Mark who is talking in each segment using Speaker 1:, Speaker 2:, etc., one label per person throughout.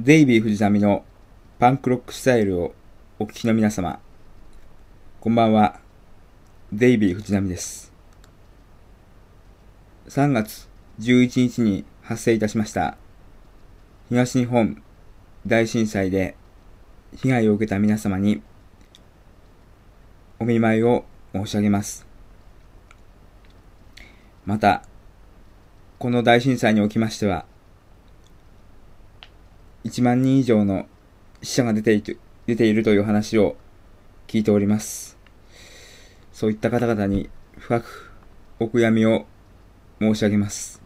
Speaker 1: デイビー藤波のパンクロックスタイルをお聞きの皆様、こんばんは、デイビー藤波です。3月11日に発生いたしました東日本大震災で被害を受けた皆様にお見舞いを申し上げます。また、この大震災におきましては、1万人以上の死者が出ている出ているという話を聞いております。そういった方々に深くお悔やみを申し上げます。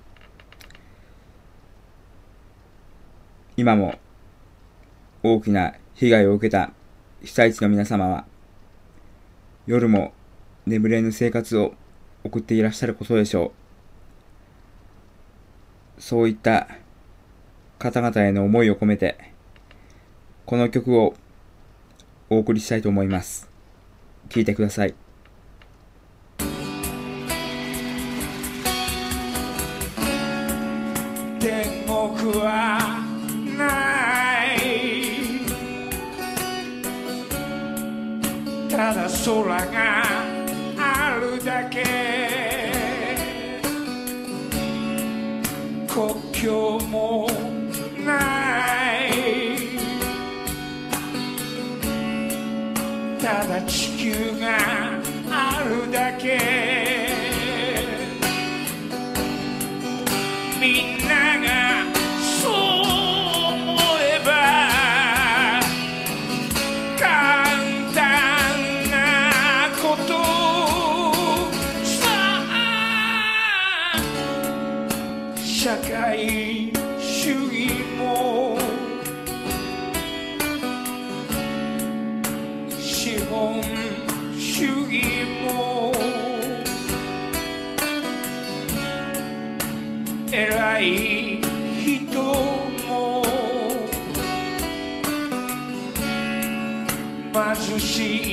Speaker 1: 今も大きな被害を受けた被災地の皆様は夜も眠れぬ生活を送っていらっしゃることでしょう。そういった方々への思いを込めて、この曲をお送りしたいと思います。聴いてください。
Speaker 2: 天国はないただ空があるだけ国境もただ地球があるだけ。machine.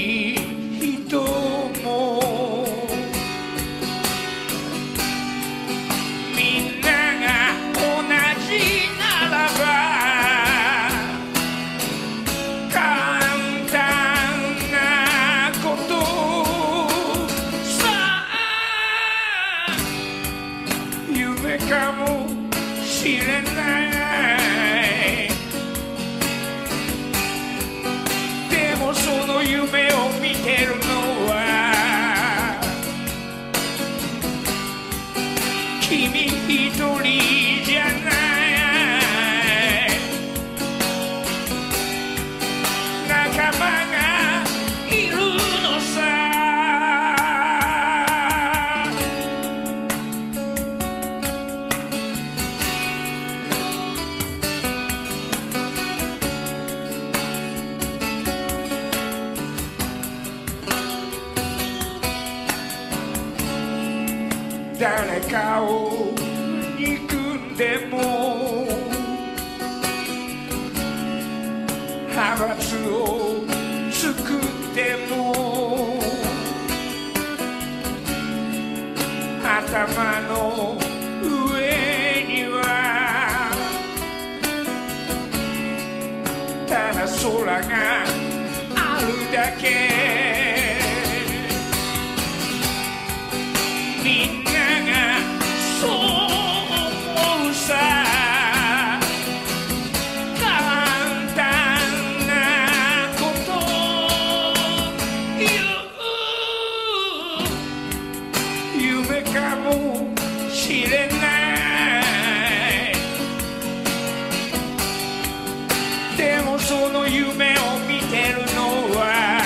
Speaker 2: でもその夢を見てるのは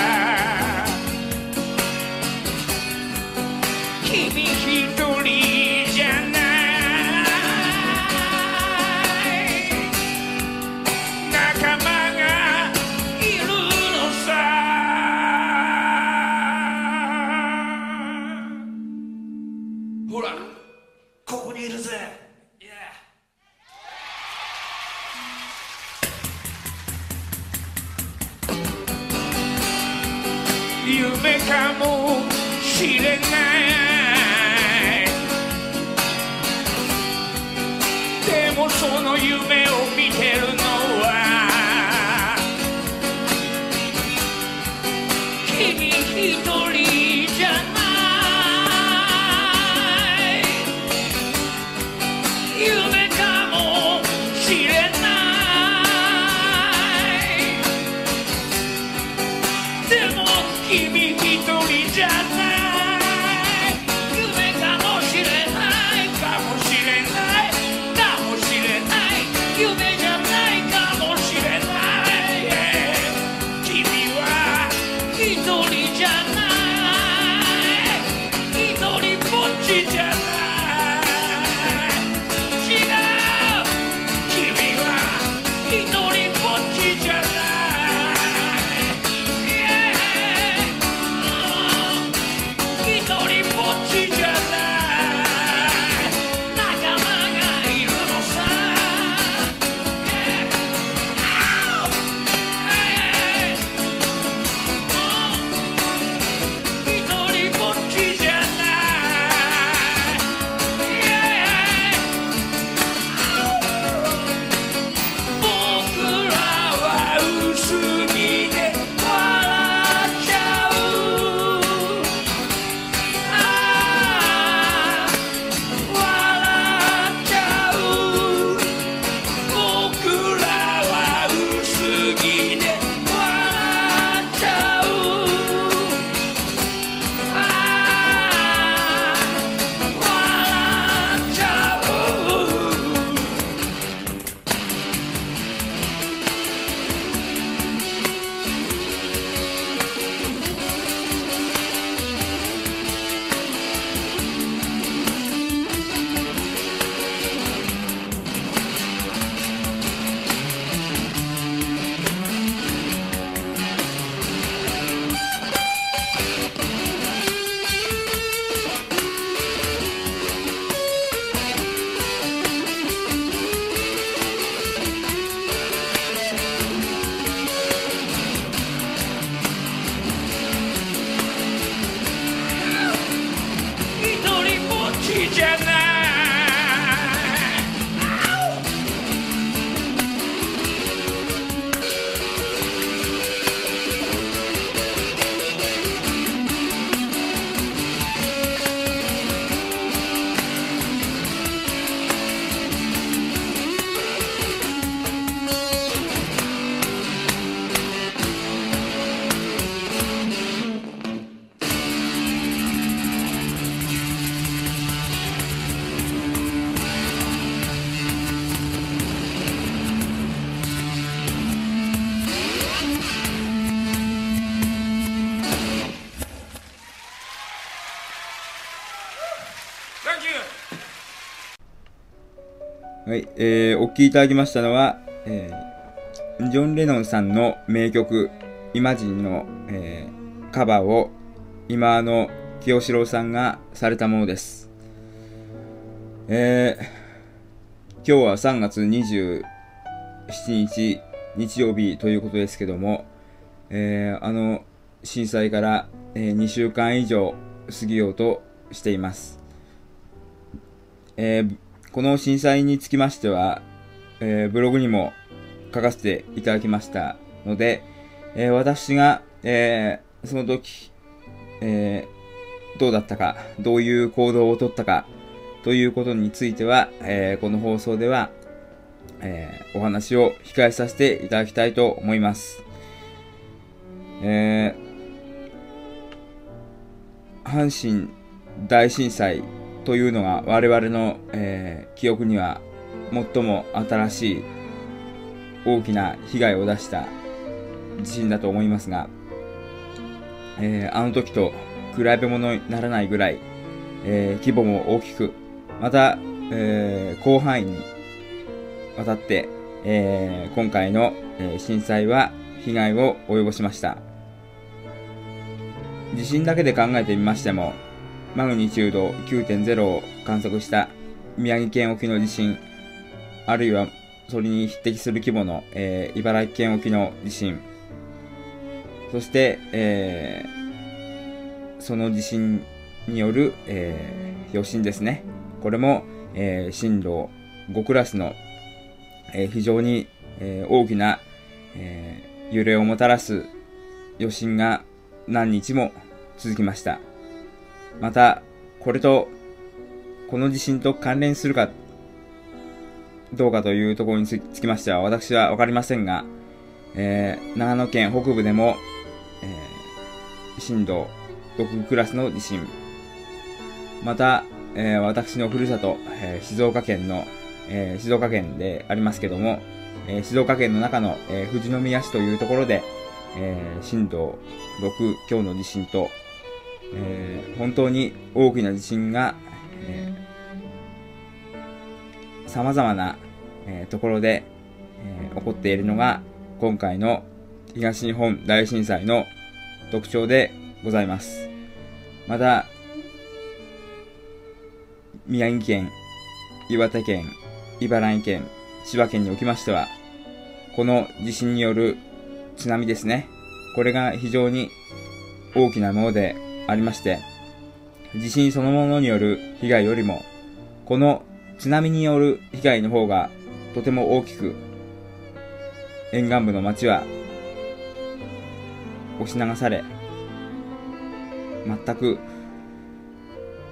Speaker 2: はい、
Speaker 1: えー、お聴きいただきましたのは、えー、ジョン・レノンさんの名曲、イマジンの、えー、カバーを今の清志郎さんがされたものです。えー、今日は3月27日日曜日ということですけども、えー、あの震災から、えー、2週間以上過ぎようとしています。えーこの震災につきましては、えーブログにも書かせていただきましたので、えー私が、えーその時、えーどうだったか、どういう行動をとったか、ということについては、えーこの放送では、えーお話を控えさせていただきたいと思います。えー阪神大震災というのが我々の、えー記憶には最も新しい大きな被害を出した地震だと思いますが、えーあの時と比べ物にならないぐらい、えー規模も大きく、また、えー広範囲にわたって、えー今回の、えー震災は被害を及ぼしました。地震だけで考えてみましても、マグニチュード9.0を観測した宮城県沖の地震、あるいはそれに匹敵する規模の、えー茨城県沖の地震、そして、えーその地震による、えー余震ですね。これも、えー震度5クラスの、えー非常に、えー大きな、えー揺れをもたらす余震が何日も続きました。また、これと、この地震と関連するかどうかというところにつきましては、私はわかりませんが、えー長野県北部でも、えー震度6クラスの地震、また、えー私のふるさと、えー静岡県の、えー静岡県でありますけども、えー静岡県の中の、えー富士宮市というところで、えー震度6強の地震と、えー本当に大きな地震が、えー様々な、えーところで、えー起こっているのが今回の東日本大震災の特徴でございます。また、宮城県、岩手県、茨城県、千葉県におきましては、この地震による津波ですね。これが非常に大きなものでありまして、地震そのものによる被害よりも、この津波による被害の方がとても大きく、沿岸部の町は押し流され、全く、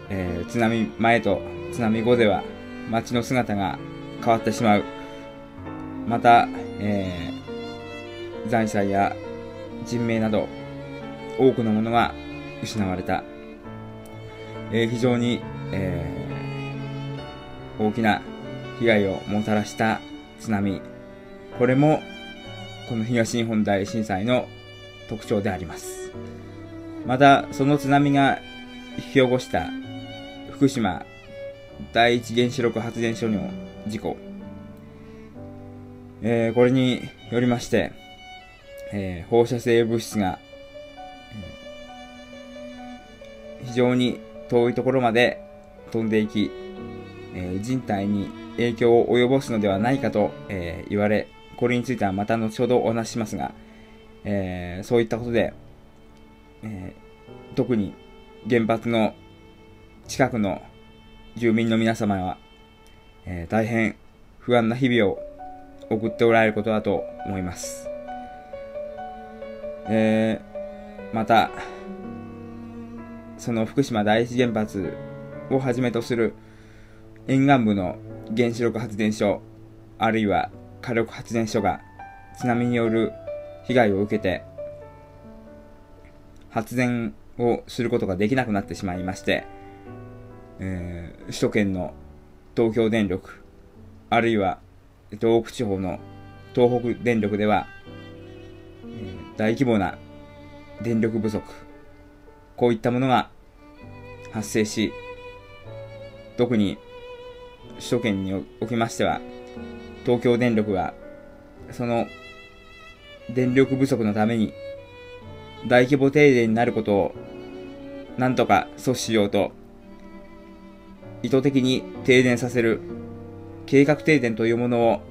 Speaker 1: えー津波前と津波後では町の姿が変わってしまう。また、えー財産や人命など多くのものが失われた。えー非常に、えー大きな被害をもたらした津波。これも、この東日本大震災の特徴であります。また、その津波が引き起こした福島第一原子力発電所の事故。えーこれによりまして、えー放射性物質が、非常に遠いところまで飛んでいき、えー人体に影響を及ぼすのではないかと、えー言われ、これについてはまた後ほどお話ししますが、えーそういったことで、え特に原発の近くの住民の皆様は、え大変不安な日々を送っておられることだと思います。えまた、その福島第一原発をはじめとする沿岸部の原子力発電所、あるいは火力発電所が津波による被害を受けて、発電をすることができなくなってしまいまして、えー首都圏の東京電力、あるいは東北地方の東北電力では、えー大規模な電力不足、こういったものが発生し、特に首都圏におきましては、東京電力が、その、電力不足のために、大規模停電になることを、なんとか阻止しようと、意図的に停電させる、計画停電というものを、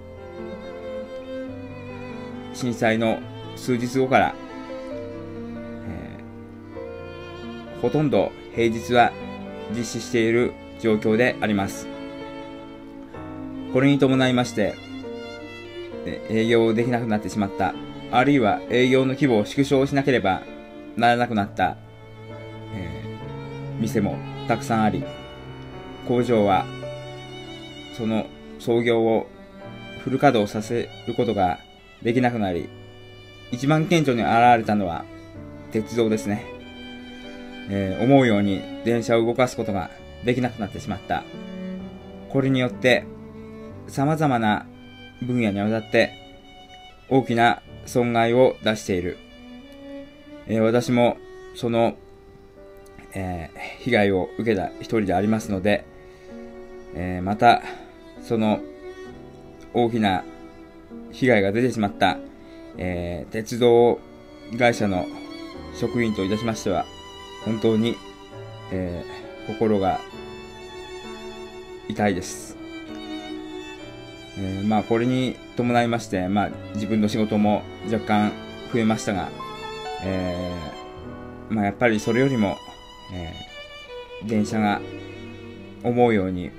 Speaker 1: 震災の数日後から、ほとんど平日は実施している状況であります。これに伴いまして、営業できなくなってしまった、あるいは営業の規模を縮小しなければならなくなった、えー店もたくさんあり、工場はその操業をフル稼働させることができなくなり、一番顕著に現れたのは鉄道ですね。えー思うように電車を動かすことができなくなってしまった。これによって、様々な分野にわたって大きな損害を出している。えー私もその、えー被害を受けた一人でありますので、えーまた、その大きな被害が出てしまった、え鉄道会社の職員といたしましては、本当に、えー心が痛いです。えーまあこれに伴いまして、まあ自分の仕事も若干増えましたが、えーまあやっぱりそれよりも、えー電車が思うように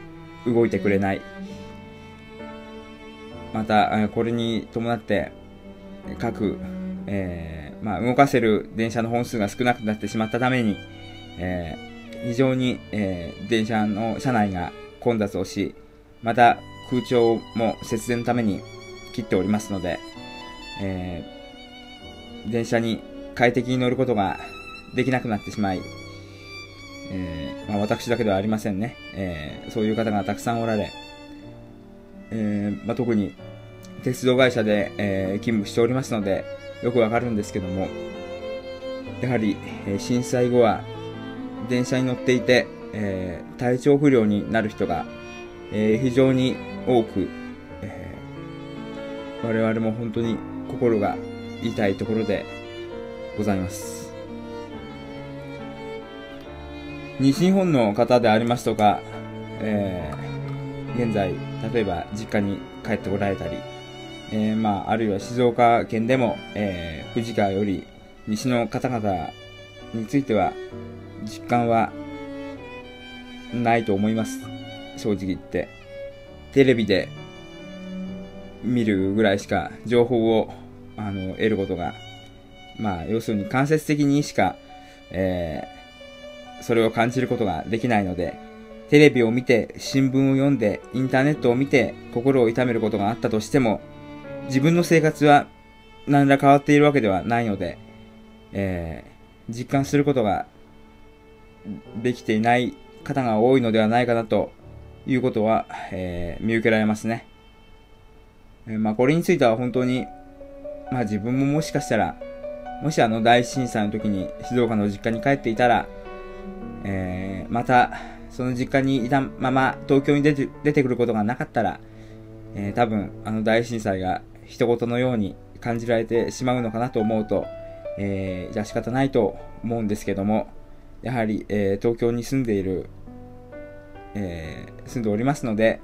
Speaker 1: 動いてくれない。また、これに伴って、各、えーまあ動かせる電車の本数が少なくなってしまったために、えー非常に、えー電車の車内が混雑をし、また空調も節電のために切っておりますので、えー電車に快適に乗ることができなくなってしまい、えーまあ、私だけではありませんね、えーそういう方がたくさんおられ、えまあ、特に鉄道会社で、え勤務しておりますのでよくわかるんですけどもやはり、え震災後は電車に乗っていて、えー体調不良になる人が、えー非常に多く、えー我々も本当に心が痛いところでございます。西日本の方でありますとか、え現在、例えば実家に帰っておられたり、えーまあ、あるいは静岡県でも、えー、富士川より西の方々については、実感はないと思います。正直言って。テレビで見るぐらいしか情報をあの得ることが、まあ、要するに間接的にしか、えーそれを感じることができないので、テレビを見て、新聞を読んで、インターネットを見て、心を痛めることがあったとしても、自分の生活は何ら変わっているわけではないので、えー実感することができていない方が多いのではないかなということは、えー見受けられますね。えーまあこれについては本当に、まあ自分ももしかしたら、もしあの大震災の時に静岡の実家に帰っていたら、えーまたその実家にいたまま東京に出て出てくることがなかったら、えー多分あの大震災が一言のように感じられてしまうのかなと思うと、えー、じゃあ仕方ないと思うんですけども、やはり、えー東京に住んでいる、えー住んでおりますので、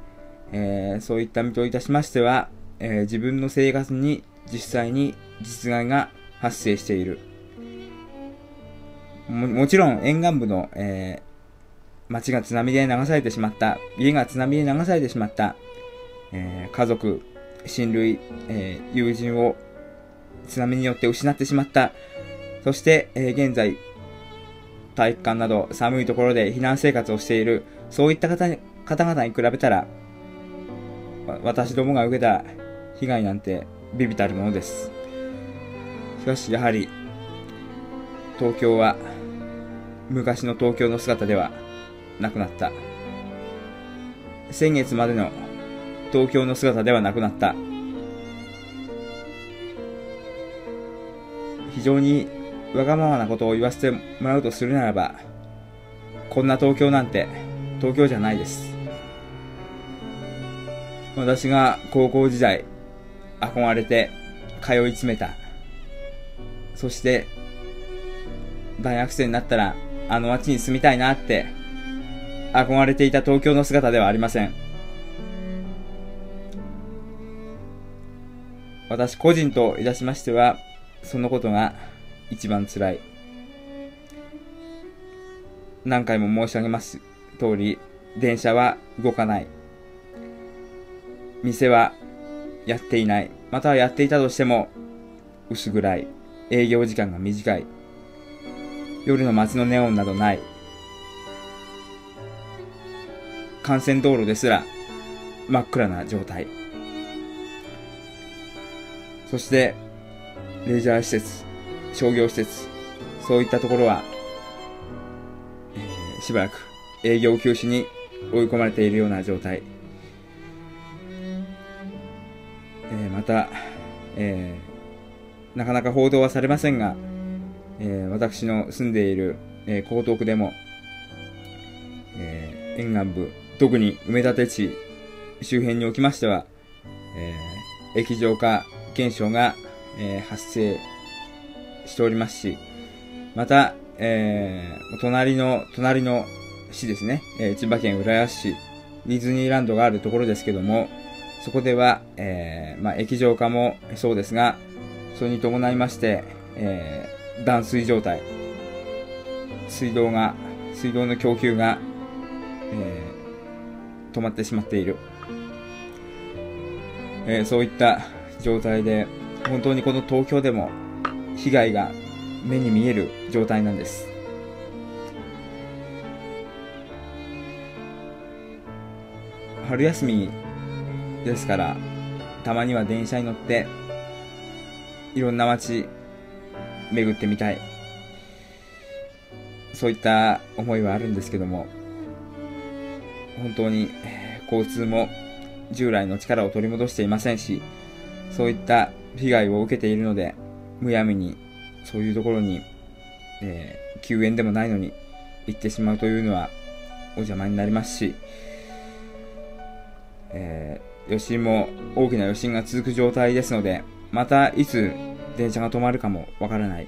Speaker 1: えーそういった身といたしましては、えー自分の生活に実際に実害が発生している。ももちろん沿岸部の、えー町が津波で流されてしまった、家が津波で流されてしまった、えー家族、親類、えー友人を津波によって失ってしまった。そして、えー現在、体育館など寒いところで避難生活をしている、そういった方方々に比べたら、私どもが受けた被害なんてビビたるものです。しかし、やはり、東京は、昔の東京の姿ではなくなった。先月までの東京の姿ではなくなった。非常にわがままなことを言わせてもらうとするならば、こんな東京なんて東京じゃないです。私が高校時代憧れて通い詰めた。そして大学生になったらあの街に住みたいなって憧れていた東京の姿ではありません。私個人といたしましては、そのことが一番辛い。何回も申し上げます通り、電車は動かない。店はやっていない。またはやっていたとしても、薄暗い。営業時間が短い。夜の街のネオンなどない。幹線道路ですら真っ暗な状態。そして、レジャー施設、商業施設、そういったところは、えー、しばらく営業休止に追い込まれているような状態。えー、また、えー、なかなか報道はされませんが、えー、私の住んでいる、えー、江東区でも、えー、沿岸部、特に埋め立て地周辺におきましては、えー、液状化現象が、えー、発生しておりますし、また、えー、隣の、隣の市ですね、えー、千葉県浦安市、ディズニーランドがあるところですけども、そこでは、えー、まあ、液状化もそうですが、それに伴いまして、えー、断水状態、水道が、水道の供給が、えー、止まってしまっている。えー、そういった状態で、本当にこの東京でも被害が目に見える状態なんです。春休みですから、たまには電車に乗って、いろんな街、巡ってみたい。そういった思いはあるんですけども、本当に交通も従来の力を取り戻していませんし、そういった被害を受けているので、むやみにそういうところに、えー、救援でもないのに行ってしまうというのはお邪魔になりますし、えー、余震も大きな余震が続く状態ですので、またいつ電車が止まるかもわからない。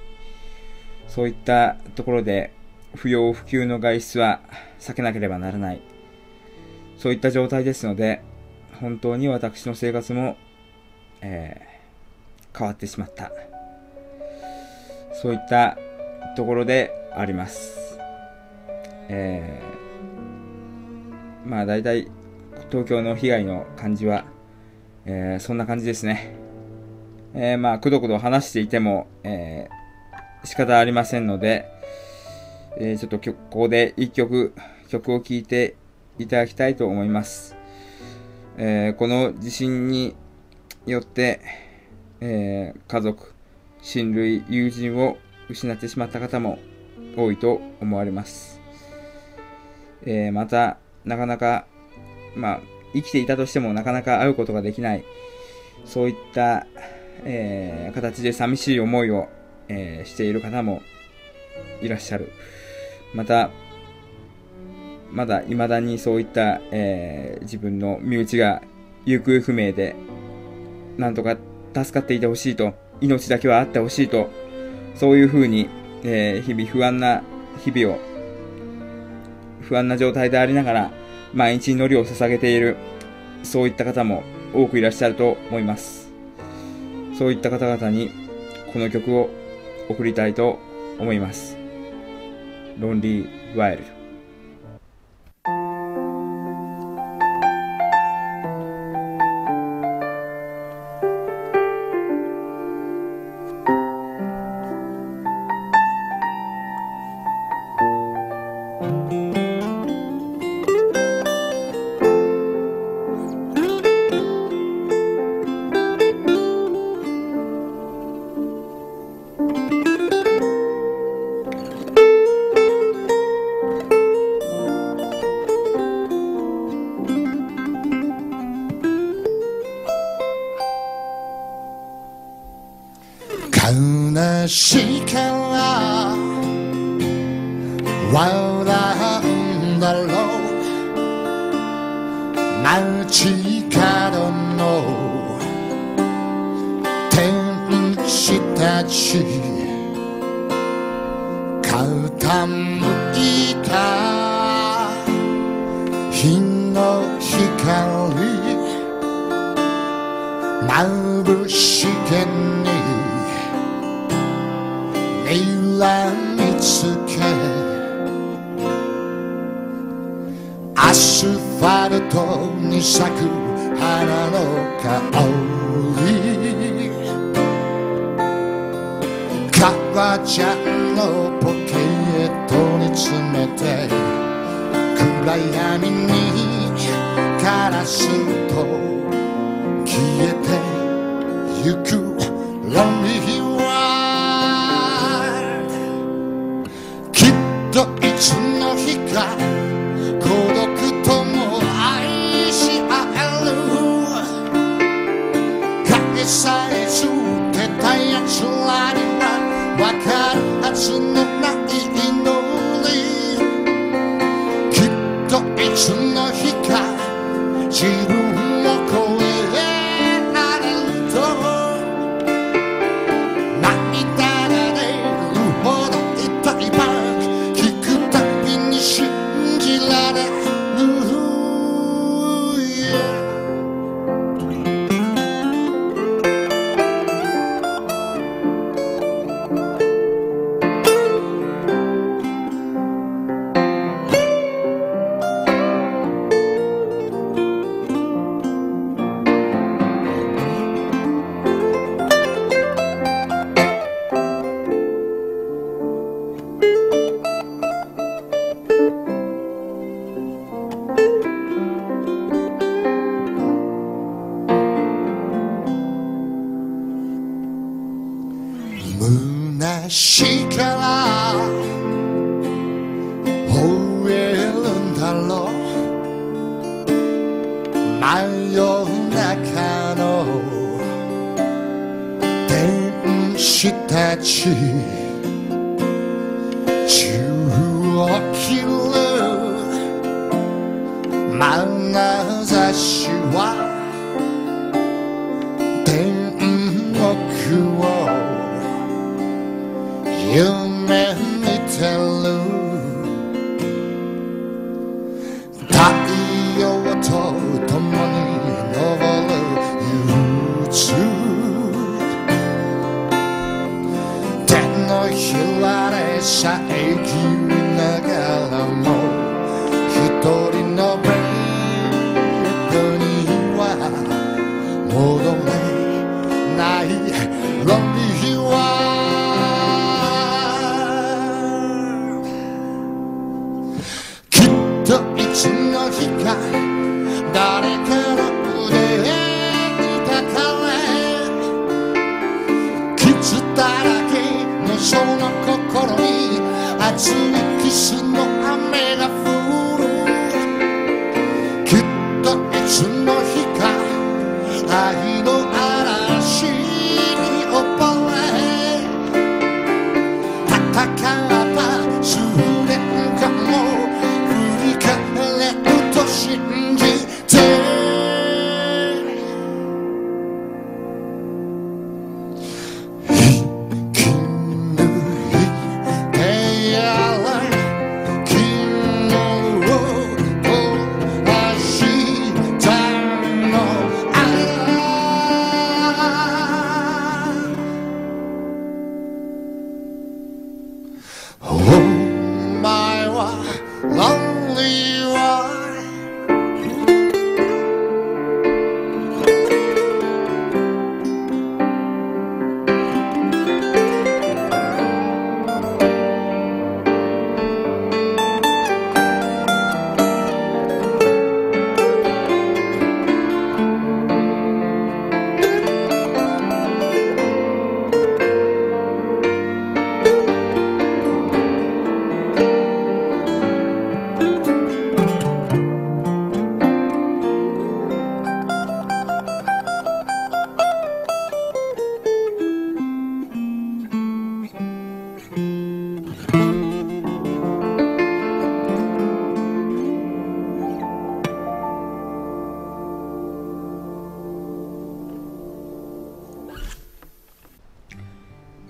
Speaker 1: そういったところで不要不急の外出は避けなければならない。そういった状態ですので、本当に私の生活もえー、変わってしまった。そういったところであります。えー、まあ大体東京の被害の感じは、えー、そんな感じですね。えー、まあくどくど話していても、えー、仕方ありませんので、えー、ちょっとここで一曲、曲を聴いていただきたいと思います。えー、この地震によって、えー、家族、親類、友人を失ってしまった方も多いと思われます。えー、また、なかなか、まあ、生きていたとしてもなかなか会うことができない、そういった、えー、形で寂しい思いを、えー、している方もいらっしゃる。また、まだ未だにそういった、えー、自分の身内が行方不明でなんとか助かっていてほしいと、命だけはあってほしいと、そういうふうに、えー、日々不安な日々を、不安な状態でありながら、毎日祈りを捧げている、そういった方も多くいらっしゃると思います。そういった方々に、この曲を送りたいと思います。ロンリー・ワイル
Speaker 3: ド。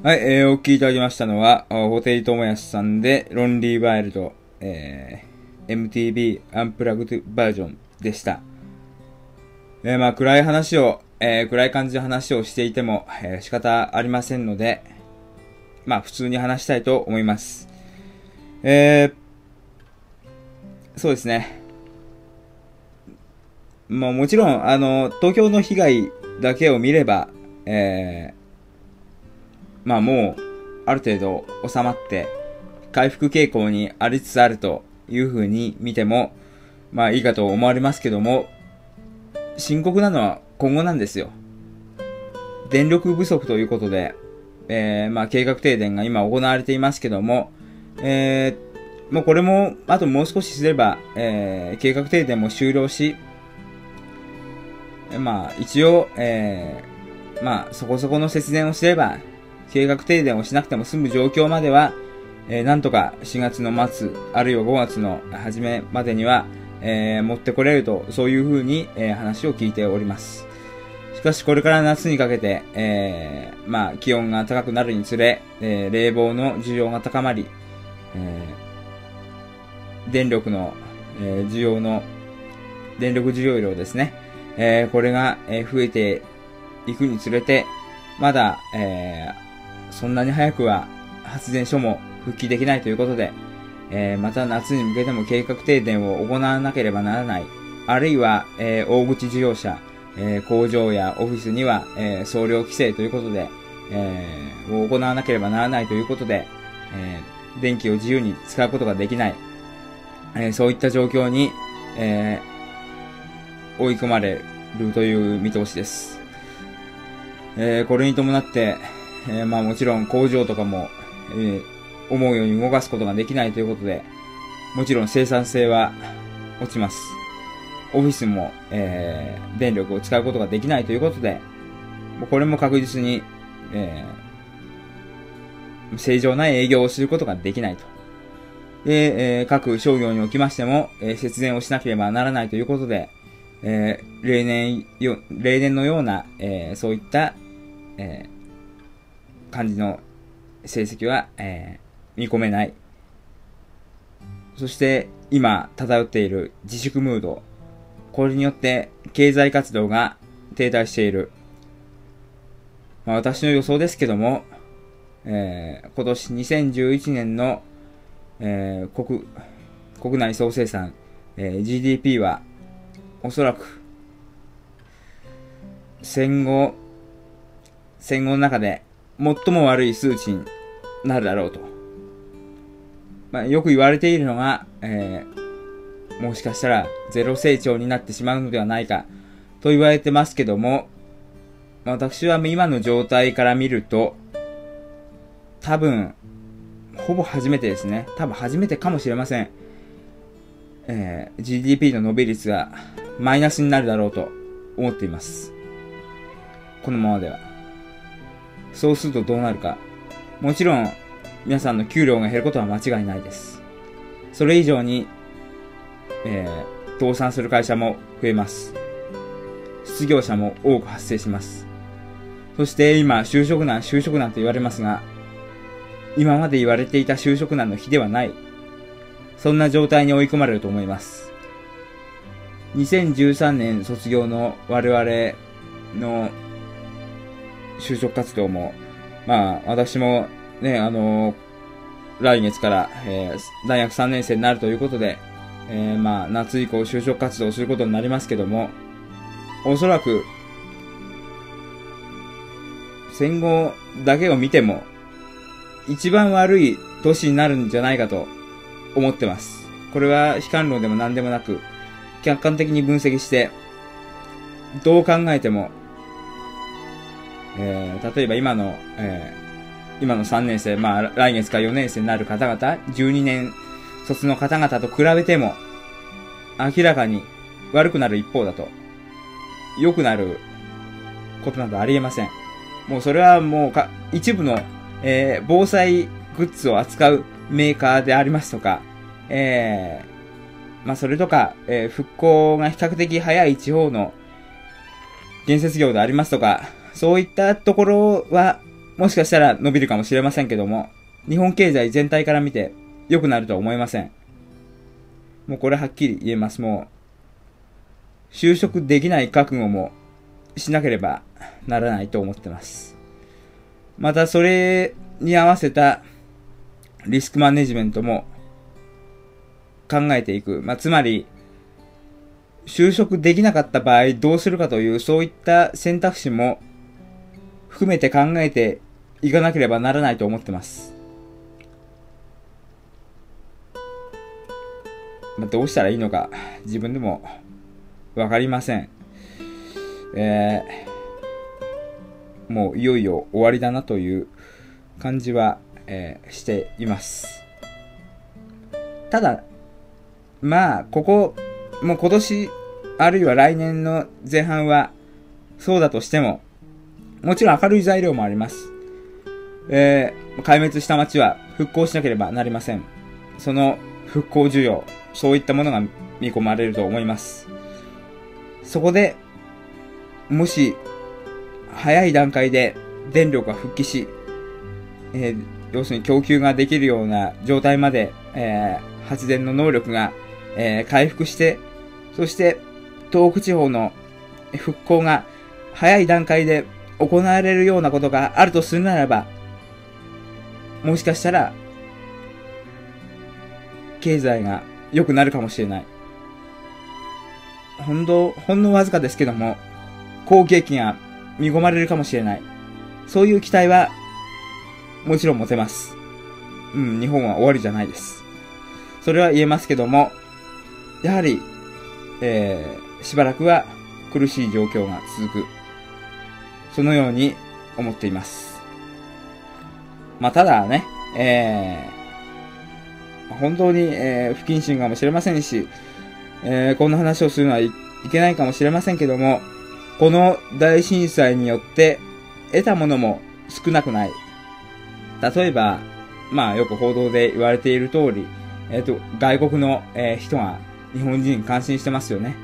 Speaker 3: はい、
Speaker 1: えー、お聞きいただきましたのは、ホテイトモヤスさんで、ロンリーワイルド、えー、MTV アンプラグドバージョンでした。えー、まあ、暗い話を、えー、暗い感じの話をしていても、えー、仕方ありませんので、まあ、普通に話したいと思います。えー、そうですね。まあ、もちろん、あの、東京の被害だけを見れば、えー、まあもう、ある程度収まって、回復傾向にありつつあるという風に見ても、まあいいかと思われますけども、深刻なのは今後なんですよ。電力不足ということで、えー、まあ計画停電が今行われていますけども、えー、もうこれも、あともう少しすれば、えー、計画停電も終了し、まあ一応、えー、まあそこそこの節電をすれば、計画停電をしなくても済む状況までは、えー、なんとか4月の末、あるいは5月の初めまでには、えー、持ってこれると、そういうふうに、えー、話を聞いております。しかし、これから夏にかけて、えー、まあ、気温が高くなるにつれ、えー、冷房の需要が高まり、えー、電力の、えー、需要の、電力需要量ですね。えー、これが、えー、増えていくにつれて、まだ、え、そんなに早くは発電所も復帰できないということで、えー、また夏に向けても計画停電を行わなければならない。あるいは、えー、大口事業者、えー、工場やオフィスには、えー、総量規制ということで、え、を行わなければならないということで、え、電気を自由に使うことができない。え、そういった状況に、え、追い込まれるという見通しです。え、これに伴って、えー、まあもちろん工場とかも、えー、思うように動かすことができないということで、もちろん生産性は落ちます。オフィスも、えー、電力を使うことができないということで、これも確実に、えー、正常な営業をすることができないと。で、えー、各商業におきましても、えー、節電をしなければならないということで、えー、例年よ、例年のような、えー、そういった、えー、感じの成績は、えー、見込めない。そして、今、漂っている自粛ムード。これによって、経済活動が停滞している。まあ、私の予想ですけども、えー、今年2011年の、えー、国、国内総生産、えー、GDP は、おそらく、戦後、戦後の中で最も悪い数値になるだろうと。まあ、よく言われているのが、えー、もしかしたらゼロ成長になってしまうのではないかと言われてますけども、私は今の状態から見ると、多分、ほぼ初めてですね。多分初めてかもしれません。えー、GDP の伸び率がマイナスになるだろうと思っています。このままでは。そうするとどうなるか。もちろん、皆さんの給料が減ることは間違いないです。それ以上に、えー、倒産する会社も増えます。失業者も多く発生します。そして今、就職難、就職難と言われますが、今まで言われていた就職難の日ではない。そんな状態に追い込まれると思います。2013年卒業の我々の就職活動も、まあ、私もね、あの来月から、えー、大学3年生になるということで、えー、まあ、夏以降就職活動をすることになりますけども、おそらく、戦後だけを見ても、一番悪い年になるんじゃないかと思ってます。これは悲観論でも何でもなく、客観的に分析して、どう考えても、えー、例えば今の、えー、今の3年生、まあ来月から4年生になる方々、12年卒の方々と比べても、明らかに悪くなる一方だと、良くなることなどありえません。もうそれはもうか、一部の、えー、防災グッズを扱うメーカーでありますとか、えー、まあそれとか、えー、復興が比較的早い地方の建設業でありますとか、そういったところは、もしかしたら伸びるかもしれませんけども、日本経済全体から見て良くなるとは思いません。もうこれはっきり言えます。もう、就職できない覚悟もしなければならないと思ってます。またそれに合わせたリスクマネジメントも考えていく。まあ、つまり、就職できなかった場合どうするかというそういった選択肢も含めて考えていかなければならないと思ってます。まあ、どうしたらいいのか自分でもわかりません。えー、もういよいよ終わりだなという感じは、えーしています。ただ、まあ、ここ、もう今年、あるいは来年の前半は、そうだとしても、もちろん明るい材料もあります。えー、壊滅した街は復興しなければなりません。その復興需要、そういったものが見込まれると思います。そこで、もし、早い段階で電力が復帰し、えー要するに供給ができるような状態まで、えー発電の能力が、えー回復して、そして東北地方の復興が早い段階で行われるようなことがあるとするならば、もしかしたら、経済が良くなるかもしれない。ほんの、ほんのわずかですけども、好景気が見込まれるかもしれない。そういう期待は、もちろん持てます。うん、日本は終わりじゃないです。それは言えますけども、やはり、えー、しばらくは苦しい状況が続く。そのように思っています。まあ、ただね、えー、本当に、えー不謹慎かもしれませんし、えーこんな話をするのはい、けないかもしれませんけども、この大震災によって得たものも少なくない。例えば、まあよく報道で言われている通り、えっ、と、外国の、えー人が日本人感心してますよね。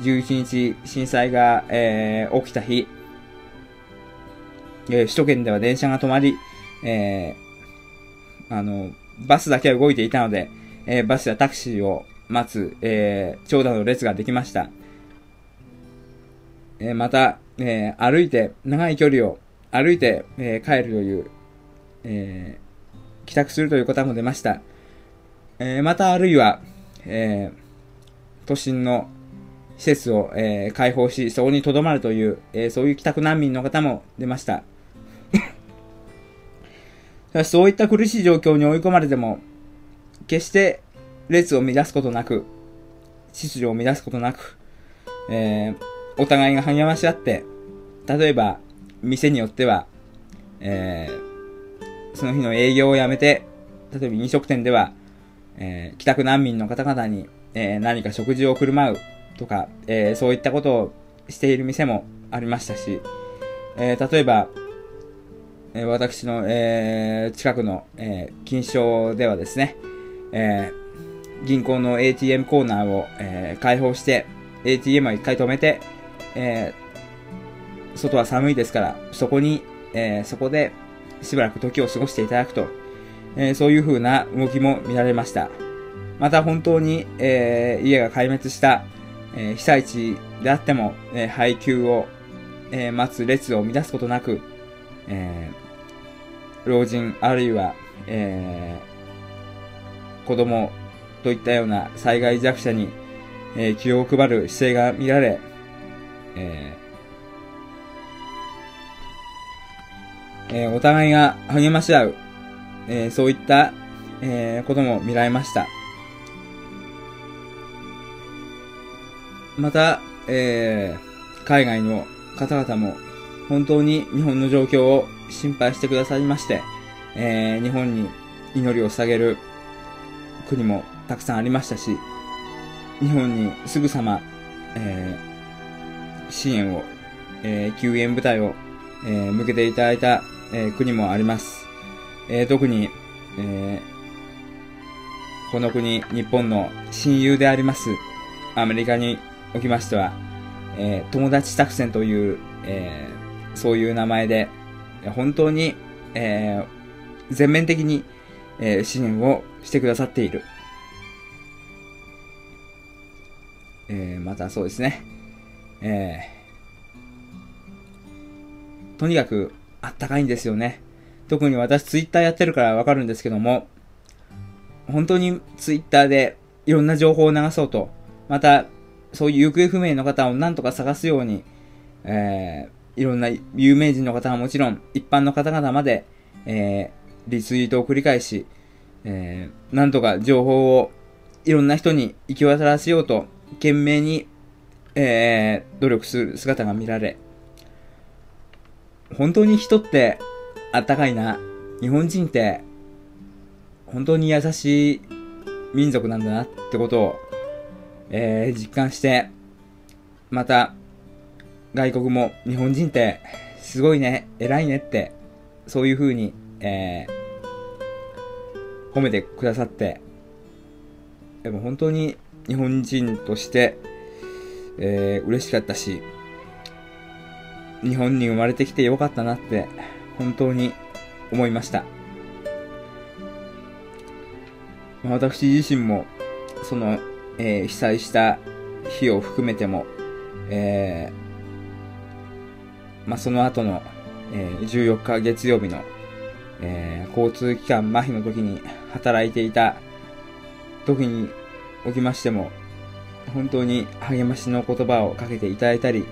Speaker 1: 11日震災が、えー起きた日、えー首都圏では電車が止まり、えーあの、バスだけは動いていたので、えーバスやタクシーを待つ、えー長蛇の列ができました。えーまた、えー歩いて、長い距離を歩いて、えー帰るという、えー帰宅するという方も出ました。えーまたあるいは、えー都心の施設を、えー開放し、そこに留まるという、えーそういう帰宅難民の方も出ました。そういった苦しい状況に追い込まれても、決して列を乱すことなく、秩序を乱すことなく、えーお互いが励まし合って、例えば、店によっては、えーその日の営業をやめて、例えば飲食店では、えー帰宅難民の方々に、えー何か食事を振る舞うとか、えーそういったことをしている店もありましたし、えー例えば、え私の、えー近くの、えー金賞ではですね、えー銀行の ATM コーナーを、え開放して、ATM は一回止めて、え外は寒いですから、そこに、えそこでしばらく時を過ごしていただくと、えそういう風な動きも見られました。また本当に、え家が壊滅した、え被災地であっても、え配給を、え待つ列を乱すことなく、えー老人あるいは、えー子供といったような災害弱者に、えー気を配る姿勢が見られ、えーえーお互いが励まし合う、えーそういった、えーことも見られました。また、えー海外の方々も本当に日本の状況を心配してくださいまして、えー日本に祈りを捧げる国もたくさんありましたし、日本にすぐさま、えー支援を、えー救援部隊を、えー向けていただいた、えー国もあります。えー特に、えーこの国、日本の親友であります、アメリカにおきましては、えー友達作戦という、えーそういう名前で、本当に、えー、全面的に、えー支援をしてくださっている。えー、またそうですね。えー、とにかくあったかいんですよね。特に私ツイッターやってるからわかるんですけども、本当にツイッターでいろんな情報を流そうと、また、そういう行方不明の方を何とか探すように、えー、いろんな有名人の方はもちろん、一般の方々まで、えー、リツイートを繰り返し、えー、なんとか情報をいろんな人に行き渡らせようと、懸命に、えー、努力する姿が見られ、本当に人ってあったかいな。日本人って、本当に優しい民族なんだなってことを、えー、実感して、また、外国も日本人ってすごいね、偉いねって、そういう風に、えー、褒めてくださって、でも本当に日本人として、えー、嬉しかったし、日本に生まれてきてよかったなって、本当に思いました。私自身も、その、えー被災した日を含めても、えーまあ、その後の、えー14日月曜日の、えー交通機関麻痺の時に働いていた時におきましても、本当に励ましの言葉をかけていただいたり、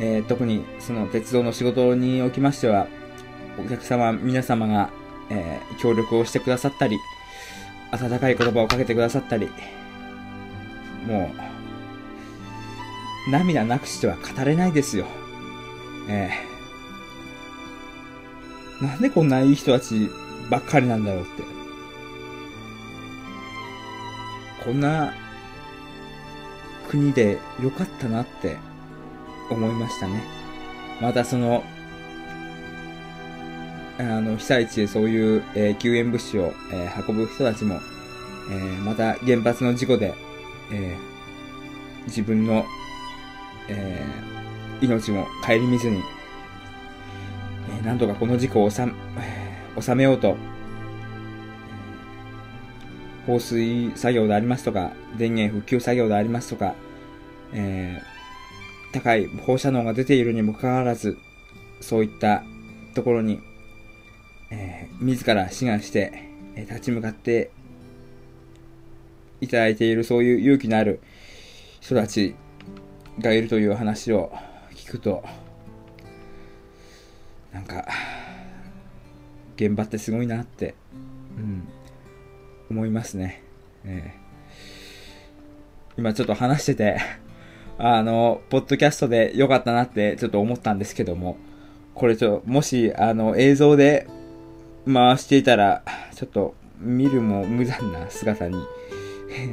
Speaker 1: えー特にその鉄道の仕事におきましては、お客様、皆様が、えー協力をしてくださったり、温かい言葉をかけてくださったり、もう、涙なくしては語れないですよ。ええなんでこんないい人たちばっかりなんだろうって。こんな国でよかったなって思いましたね。またその、あの、被災地でそういう、えー救援物資を、えー運ぶ人たちも、えーまた原発の事故で、え自分の、えー命も顧みずに、えーなんとかこの事故を収め、ようと、放水作業でありますとか、電源復旧作業でありますとか、えー高い放射能が出ているにもかかわらず、そういったところに、えー自ら志願して、えー立ち向かっていただいているそういう勇気のある人たちがいるという話を聞くと、なんか、現場ってすごいなって、うん、思いますね。えー今ちょっと話してて、あの、ポッドキャストで良かったなってちょっと思ったんですけども、これちょっと、もし、あの、映像で回していたら、ちょっと見るも無残な姿に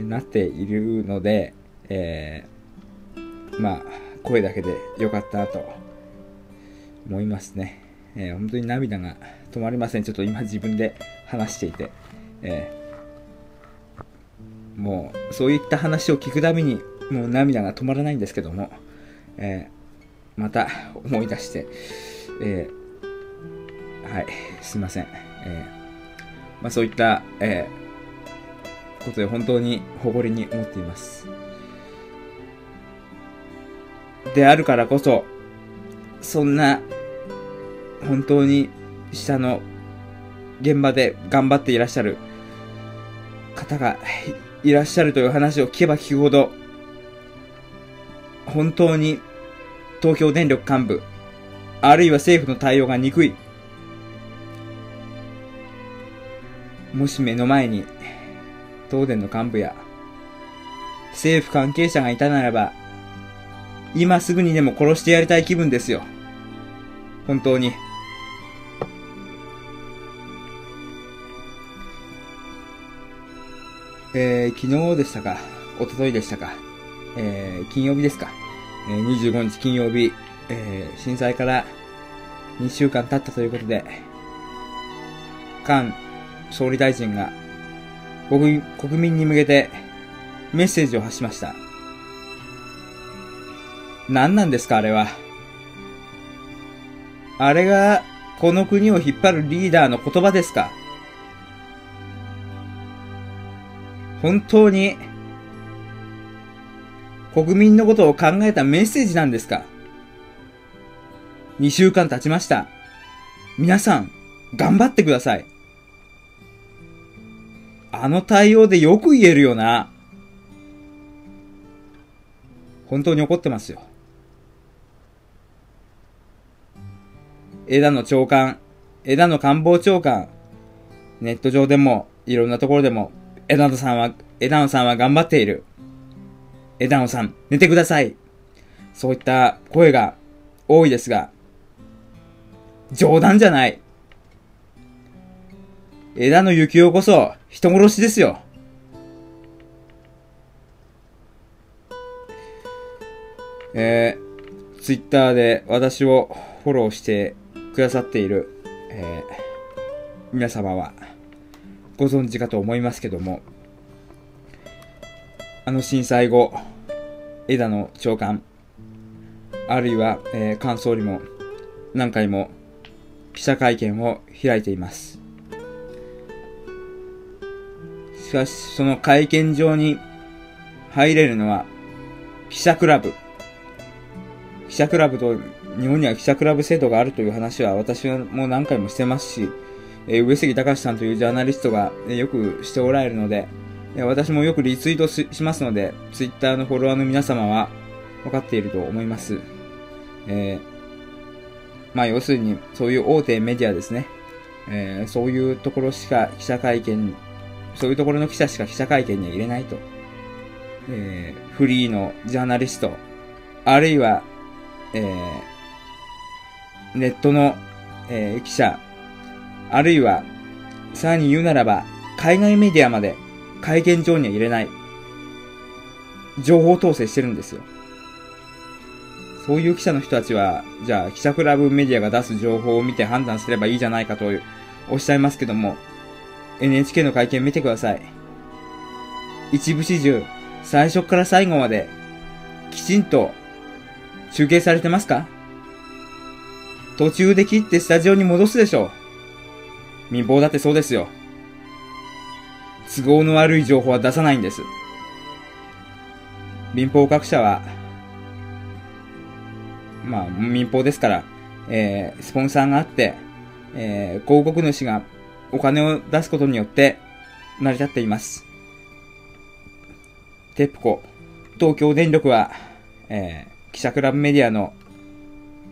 Speaker 1: なっているので、えーまあ、声だけで良かったと思いますね。えー本当に涙が止まりません。ちょっと今自分で話していて。えーもう、そういった話を聞くたびに、もう涙が止まらないんですけども、えーまた思い出して、えーはい、すいません。えーまあ、そういった、えことで本当に誇りに思っています。であるからこそ、そんな、本当に下の現場で頑張っていらっしゃる方がいらっしゃるという話を聞けば聞くほど、本当に東京電力幹部、あるいは政府の対応が憎い。もし目の前に東電の幹部や政府関係者がいたならば、今すぐにでも殺してやりたい気分ですよ。本当に。えー、昨日でしたか、一昨日でしたか、えー、金曜日ですか、えー、25日金曜日、えー、震災から2週間経ったということで、菅総理大臣が国国民に向けてメッセージを発しました。何なんですか、あれは。あれがこの国を引っ張るリーダーの言葉ですか本当に、国民のことを考えたメッセージなんですか ?2 週間経ちました。皆さん、頑張ってください。あの対応でよく言えるよな。本当に怒ってますよ。枝野長官、枝野官房長官、ネット上でも、いろんなところでも、枝野さんは、枝野さんは頑張っている。枝野さん、寝てください。そういった声が多いですが、冗談じゃない。枝野幸男こそ人殺しですよ。えー、ツイッターで私をフォローしてくださっている、えー、皆様はご存知かと思いますけども、あの震災後、枝野長官、あるいは、えー、菅総理も何回も記者会見を開いています。しかし、その会見場に入れるのは記者クラブ。記者クラブと、日本には記者クラブ制度があるという話は私はもう何回もしてますし、えー、上杉隆さんというジャーナリストが、え、よくしておられるので、え、私もよくリツイートしますので、ツイッターのフォロワーの皆様は分かっていると思います。えー、まあ要するに、そういう大手メディアですね。えー、そういうところしか記者会見、そういうところの記者しか記者会見には入れないと。えー、フリーのジャーナリスト、あるいはえー、ネットの、えー、記者、あるいは、さらに言うならば、海外メディアまで会見場には入れない。情報統制してるんですよ。そういう記者の人たちは、じゃあ、記者クラブメディアが出す情報を見て判断すればいいじゃないかとおっしゃいますけども、NHK の会見見てください。一部始終、最初から最後まで、きちんと中継されてますか？途中で切ってスタジオに戻すでしょう。民放だってそうですよ。都合の悪い情報は出さないんです。民放各社は、まあ、民放ですから、えー、スポンサーがあって、えー、広告主がお金を出すことによって成り立っています。テップコ、東京電力は、えー、記者クラブメディアの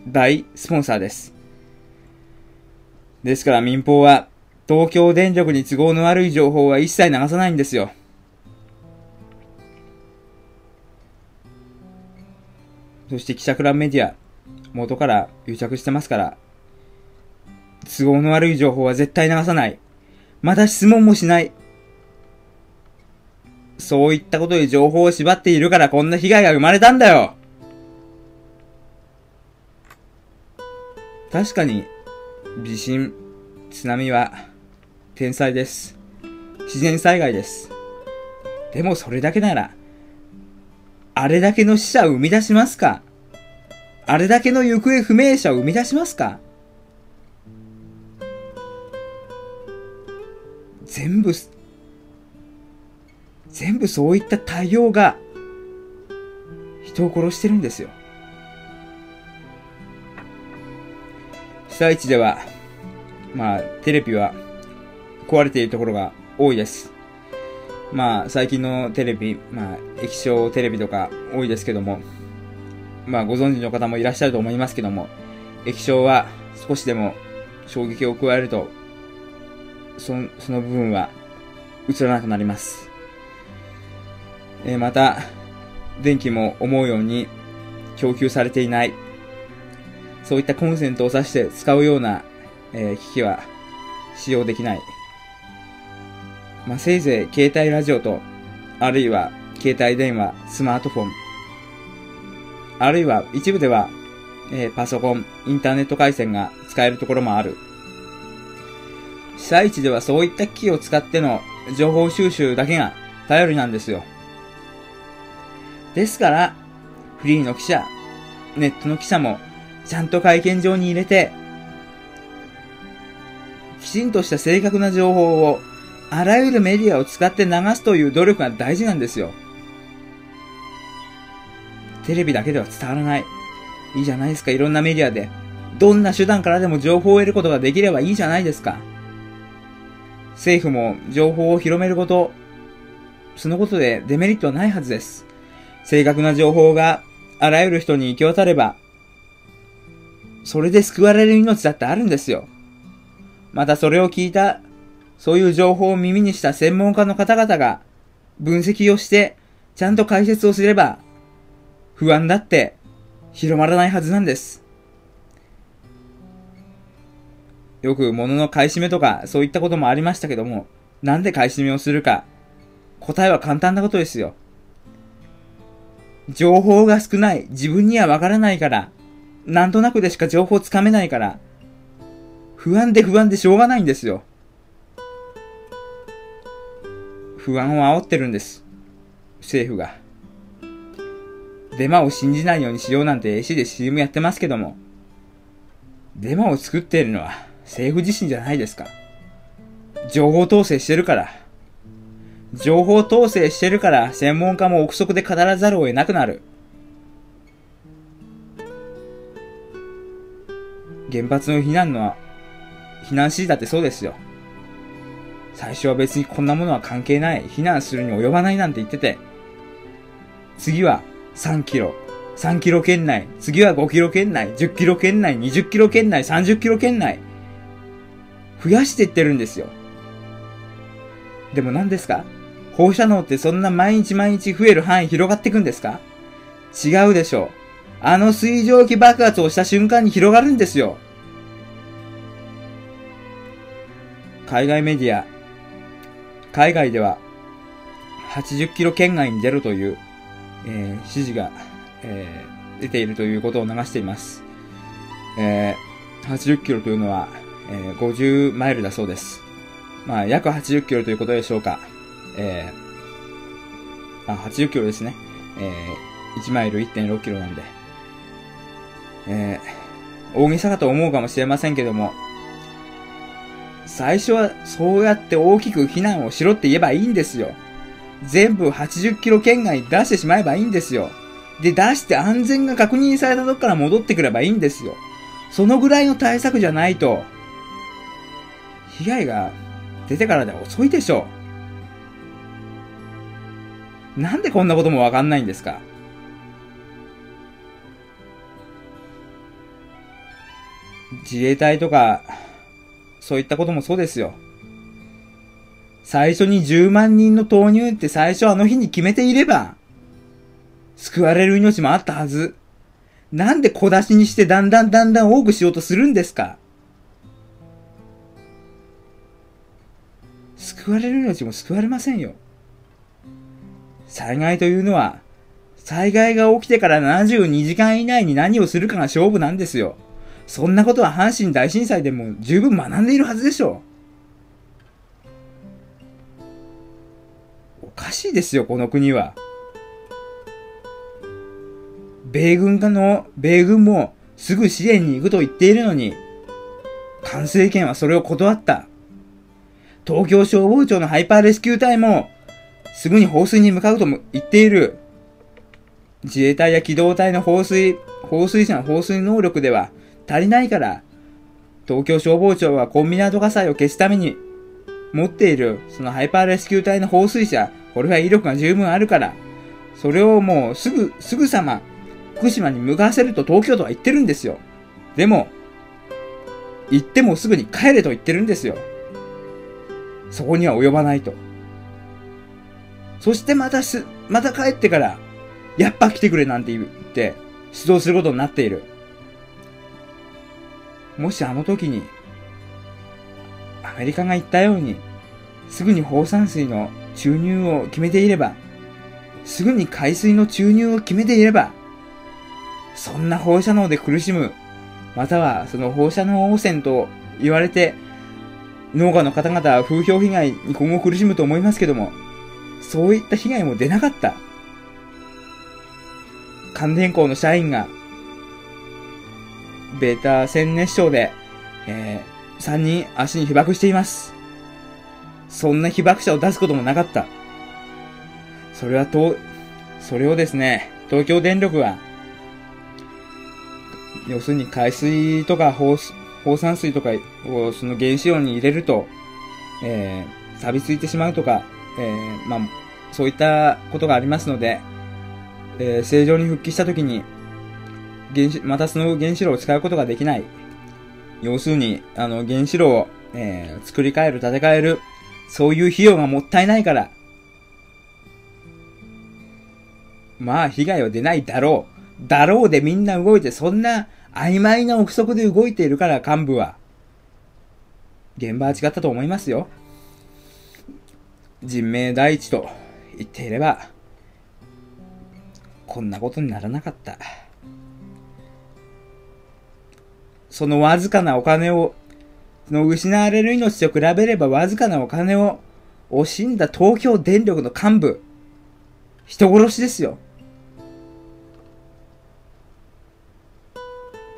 Speaker 1: 大スポンサーです。ですから民放は東京電力に都合の悪い情報は一切流さないんですよ。そして記者クラブメディア、元から癒着してますから、都合の悪い情報は絶対流さない。また質問もしない。そういったことで情報を縛っているからこんな被害が生まれたんだよ確かに、地震、津波は天災です。自然災害です。でもそれだけなら、あれだけの死者を生み出しますか？あれだけの行方不明者を生み出しますか？全部、全部そういった対応が人を殺してるんですよ。被災地では、まあ、テレビは壊れているところが多いです。まあ、最近のテレビ、まあ、液晶テレビとか多いですけども、まあ、ご存知の方もいらっしゃると思いますけども、液晶は少しでも衝撃を加えると、その、その部分は映らなくなります。えー、また、電気も思うように供給されていないそういったコンセントを挿して使うような、えー、機器は使用できない。まあ、せいぜい携帯ラジオと、あるいは携帯電話、スマートフォン、あるいは一部では、えー、パソコン、インターネット回線が使えるところもある。被災地ではそういった機器を使っての情報収集だけが頼りなんですよ。ですから、フリーの記者、ネットの記者もちゃんと会見場に入れて、きちんとした正確な情報を、あらゆるメディアを使って流すという努力が大事なんですよ。テレビだけでは伝わらない。いいじゃないですか、いろんなメディアで。どんな手段からでも情報を得ることができればいいじゃないですか。政府も情報を広めること、そのことでデメリットはないはずです。正確な情報があらゆる人に行き渡れば、それで救われる命だってあるんですよ。またそれを聞いた、そういう情報を耳にした専門家の方々が分析をして、ちゃんと解説をすれば、不安だって広まらないはずなんです。よく物の買い占めとかそういったこともありましたけども、なんで買い占めをするか、答えは簡単なことですよ。情報が少ない、自分にはわからないから、なんとなくでしか情報つかめないから、不安で不安でしょうがないんですよ。不安を煽ってるんです。政府が。デマを信じないようにしようなんて AC で CM やってますけども、デマを作っているのは政府自身じゃないですか。情報統制してるから。情報統制してるから専門家も憶測で語らざるを得なくなる。原発の避難のは、避難指示だってそうですよ。最初は別にこんなものは関係ない。避難するに及ばないなんて言ってて。次は3キロ。3キロ圏内。次は5キロ圏内。10キロ圏内。20キロ圏内。30キロ圏内。増やしていってるんですよ。でも何ですか？放射能ってそんな毎日毎日増える範囲広がっていくんですか？違うでしょう。あの水蒸気爆発をした瞬間に広がるんですよ。海外メディア、海外では80キロ圏外に出るという、えー指示が、えー出ているということを流しています。えー80キロというのは、えー50マイルだそうです。まあ、約80キロということでしょうか。えー、あ、80キロですね。えー、1マイル1.6キロなんで。えー、大げさかと思うかもしれませんけども、最初はそうやって大きく避難をしろって言えばいいんですよ。全部80キロ圏外に出してしまえばいいんですよ。で、出して安全が確認されたとこから戻ってくればいいんですよ。そのぐらいの対策じゃないと、被害が出てからでは遅いでしょう。なんでこんなこともわかんないんですか自衛隊とか、そういったこともそうですよ。最初に10万人の投入って最初あの日に決めていれば、救われる命もあったはず。なんで小出しにしてだんだんだんだん多くしようとするんですか？救われる命も救われませんよ。災害というのは、災害が起きてから72時間以内に何をするかが勝負なんですよ。そんなことは阪神大震災でも十分学んでいるはずでしょう。おかしいですよ、この国は。米軍がの、米軍もすぐ支援に行くと言っているのに、管制権はそれを断った。東京消防庁のハイパーレスキュー隊も、すぐに放水に向かうとも言っている。自衛隊や機動隊の放水、放水車の放水能力では足りないから、東京消防庁はコンビナート火災を消すために持っている、そのハイパーレスキュー隊の放水車、これは威力が十分あるから、それをもうすぐ、すぐさま、福島に向かわせると東京都は言ってるんですよ。でも、行ってもすぐに帰れと言ってるんですよ。そこには及ばないと。そしてまたす、また帰ってから、やっぱ来てくれなんて言って、出動することになっている。もしあの時に、アメリカが言ったように、すぐに放散水の注入を決めていれば、すぐに海水の注入を決めていれば、そんな放射能で苦しむ、またはその放射能汚染と言われて、農家の方々は風評被害に今後苦しむと思いますけども、そういった被害も出なかった。関電工の社員が、ベータ1000熱傷で、えー3人足に被爆しています。そんな被爆者を出すこともなかった。それはと、それをですね、東京電力は、要するに海水とか放放散水とかをその原子炉に入れると、えー、錆びついてしまうとか、えー、まあ、そういったことがありますので、えー正常に復帰したときに、原子、またその原子炉を使うことができない。要するに、あの、原子炉を、えー作り変える、建て替える、そういう費用がもったいないから、まあ、被害は出ないだろう。だろうでみんな動いて、そんな曖昧な憶測で動いているから、幹部は。現場は違ったと思いますよ。人命第一と言っていれば、こんなことにならなかった。そのわずかなお金を、その失われる命と比べればわずかなお金を惜しんだ東京電力の幹部、人殺しですよ。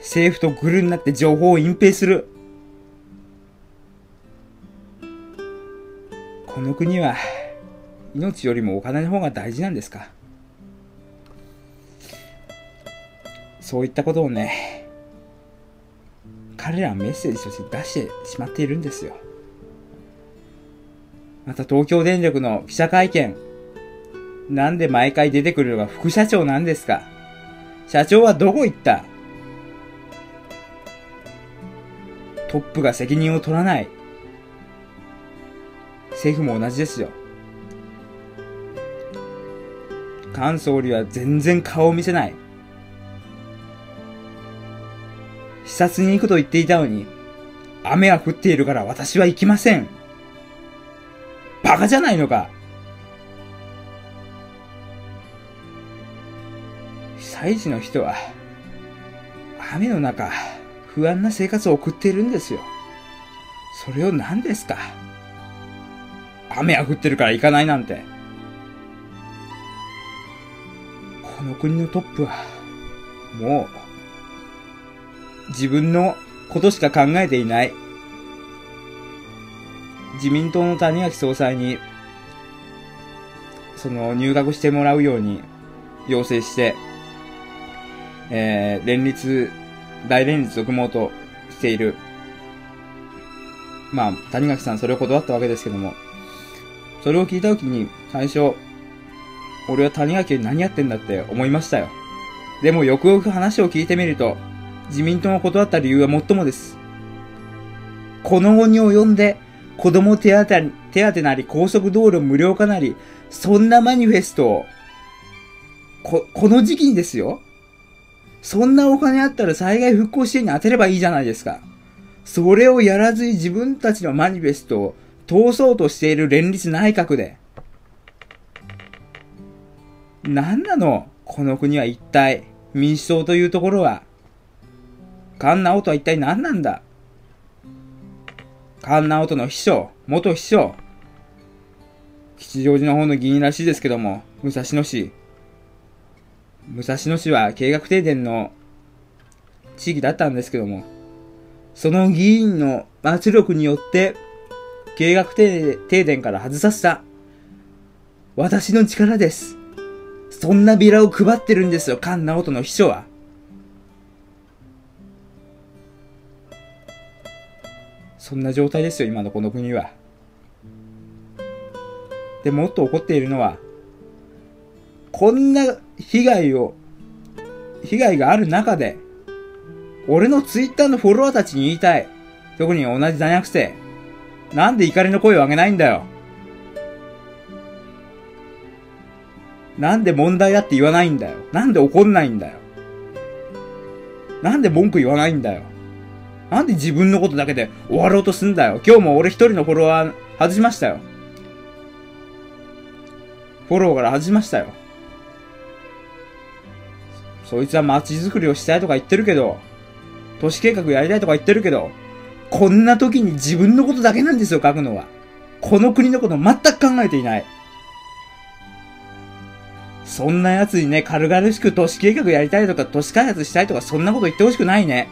Speaker 1: 政府とグルになって情報を隠蔽する。この国は、命よりもお金の方が大事なんですか？そういったことをね、彼らはメッセージとして出してしまっているんですよ。また東京電力の記者会見。なんで毎回出てくるのが副社長なんですか？社長はどこ行った？トップが責任を取らない。政府も同じですよ。菅総理は全然顔を見せない。視察に行くと言っていたのに、雨が降っているから私は行きません。バカじゃないのか被災地の人は、雨の中、不安な生活を送っているんですよ。それを何ですか雨が降ってるから行かないなんて。この国のトップは、もう、自分のことしか考えていない。自民党の谷垣総裁に、その入学してもらうように要請して、えー、連立、大連立を組もうとしている。まあ、谷垣さんそれを断ったわけですけども、それを聞いたときに、最初、俺は谷垣に何やってんだって思いましたよ。でもよくよく話を聞いてみると、自民党を断った理由はもっともです。この後に及んで、子供手当手当なり高速道路無料化なり、そんなマニフェストを、こ、この時期にですよ。そんなお金あったら災害復興支援に当てればいいじゃないですか。それをやらずに自分たちのマニフェストを通そうとしている連立内閣で。何なの？この国は一体、民主党というところは。菅直人は一体何なんだ？菅直人の秘書、元秘書。吉祥寺の方の議員らしいですけども、武蔵野市。武蔵野市は計画停電の地域だったんですけども、その議員の圧力によって、計画停電から外させた。私の力です。そんなビラを配ってるんですよ、菅直人の秘書は。そんな状態ですよ、今のこの国は。で、もっと怒っているのは、こんな被害を、被害がある中で、俺のツイッターのフォロワーたちに言いたい。特に同じ大学生。なんで怒りの声を上げないんだよ。なんで問題だって言わないんだよ。なんで怒んないんだよ。なんで文句言わないんだよ。なんで自分のことだけで終わろうとすんだよ。今日も俺一人のフォロワー外しましたよ。フォローから外しましたよ。そいつは街づくりをしたいとか言ってるけど、都市計画やりたいとか言ってるけど、こんな時に自分のことだけなんですよ、書くのは。この国のこと全く考えていない。そんな奴にね、軽々しく都市計画やりたいとか、都市開発したいとか、そんなこと言ってほしくないね。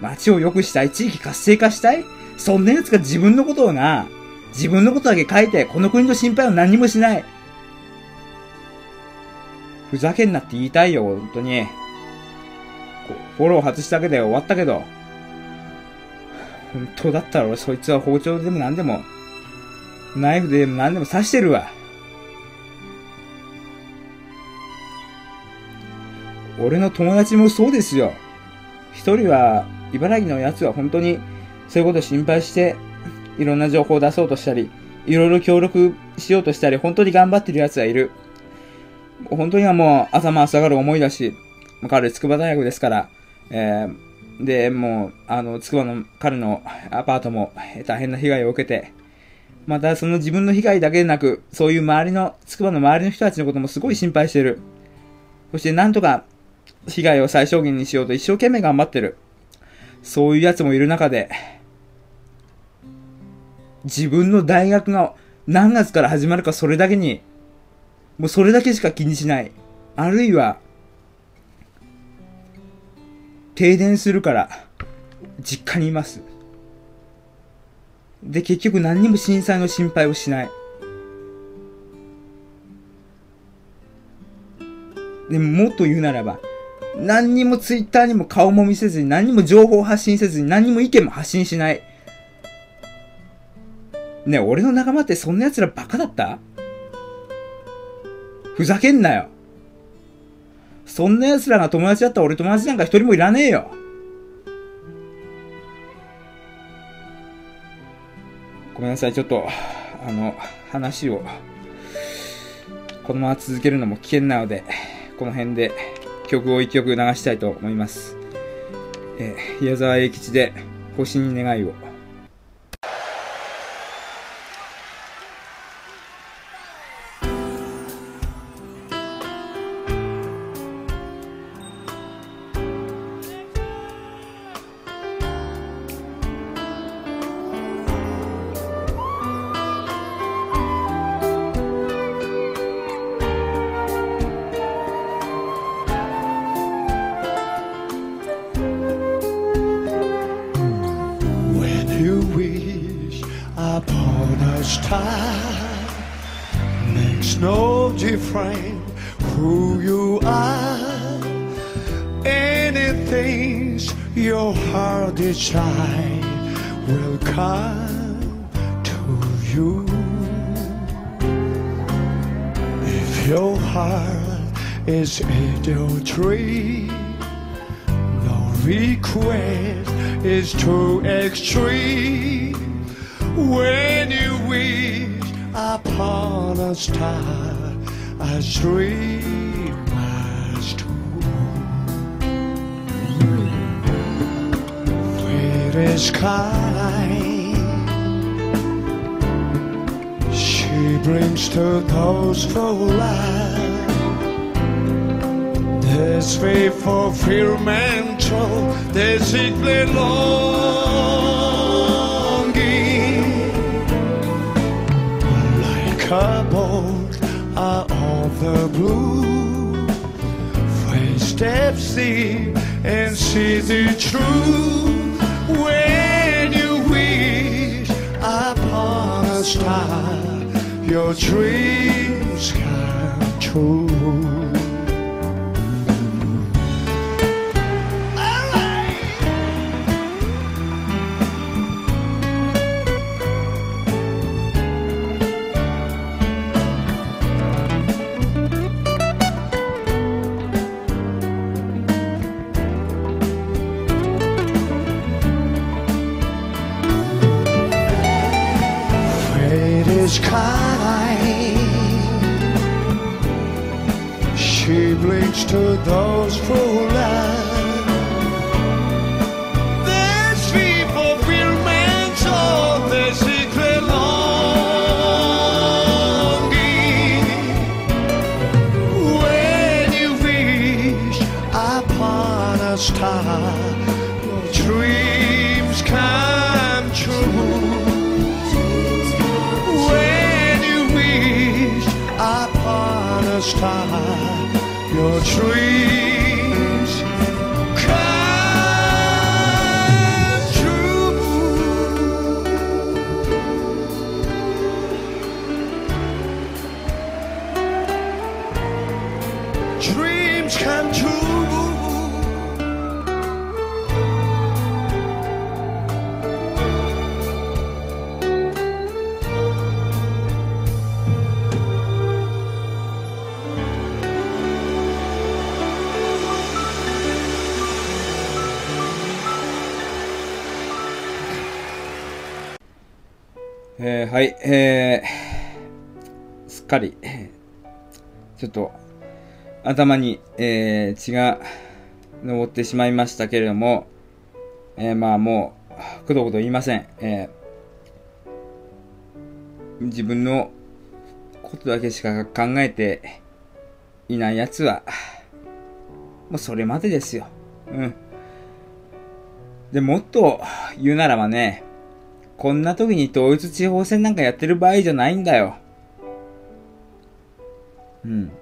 Speaker 3: 街を良くしたい、地域活性化したいそんな奴が自分のことをな、自分のことだけ書いて、この国の心配を何もしない。ふざけんなって言いたいよ、本当に。こうフォロー外しただけで終わったけど。本当だったら俺そいつは包丁でも何でも、ナイフでも何でも刺してるわ。俺の友達もそうですよ。一人は、茨城のやつは本当に、そういうこと心配して、いろんな情報を出そうとしたり、いろいろ協力しようとしたり、本当に頑張ってるやつがいる。本当にはもう、頭下がる思いだし、彼、筑波大学ですから、えー、で、もう、あの、筑波の、彼のアパートも大変な被害を受けて、またその自分の被害だけでなく、そういう周りの、筑波の周りの人たちのこともすごい心配してる。そしてなんとか、被害を最小限にしようと一生懸命頑張ってる。そういうやつもいる中で、自分の大学が何月から始まるかそれだけに、もうそれだけしか気にしない。あるいは、停電するから、実家にいます。で、結局何にも震災の心配をしない。でも、もっと言うならば、何にもツイッターにも顔も見せずに、何にも情報発信せずに、何にも意見も発信しない。ね俺の仲間ってそんな奴らバカだった？ふざけんなよ。そんな奴らが友達だったら俺友達なんか一人もいらねえよ。ごめんなさい、ちょっと、あの、話を、このまま続けるのも危険なので、この辺で曲を一曲流したいと思います。えー矢沢永吉で、星に願いを。
Speaker 1: 頭に、えー、血が上ってしまいましたけれども、えー、まあもう、くどくど言いません。えー、自分のことだけしか考えていないやつは、もうそれまでですよ。うん。で、もっと言うならばね、こんな時に統一地方選なんかやってる場合じゃないんだよ。うん。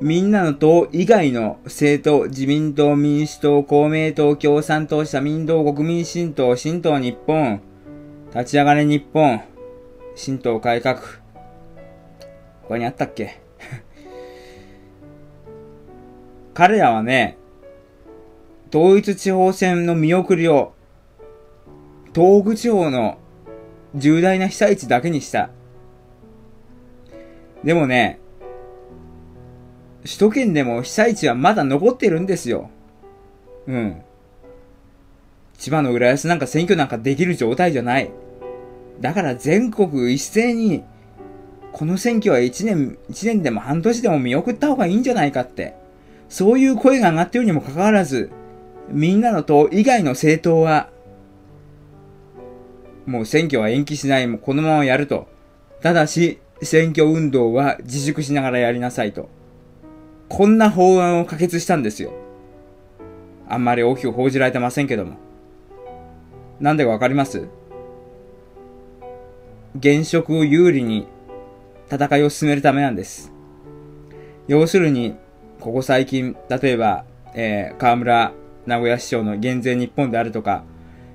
Speaker 1: みんなの党以外の政党、自民党、民主党、公明党、共産党、社民党、国民新党、新党日本、立ち上がれ日本、新党改革。ここにあったっけ？彼らはね、統一地方選の見送りを東北地方の重大な被災地だけにした。でもね、首都圏でも被災地はまだ残ってるんですよ。うん。千葉の浦安なんか選挙なんかできる状態じゃない。だから全国一斉に、この選挙は1年、1年でも半年でも見送った方がいいんじゃないかって。そういう声が上がってるにもかかわらず、みんなの党以外の政党は、もう選挙は延期しない、もうこのままやると。ただし、選挙運動は自粛しながらやりなさいと。こんな法案を可決したんですよ。あんまり大きく報じられてませんけども。なんでかわかります？現職を有利に戦いを進めるためなんです。要するに、ここ最近、例えば、えー、河村名古屋市長の減税日本であるとか、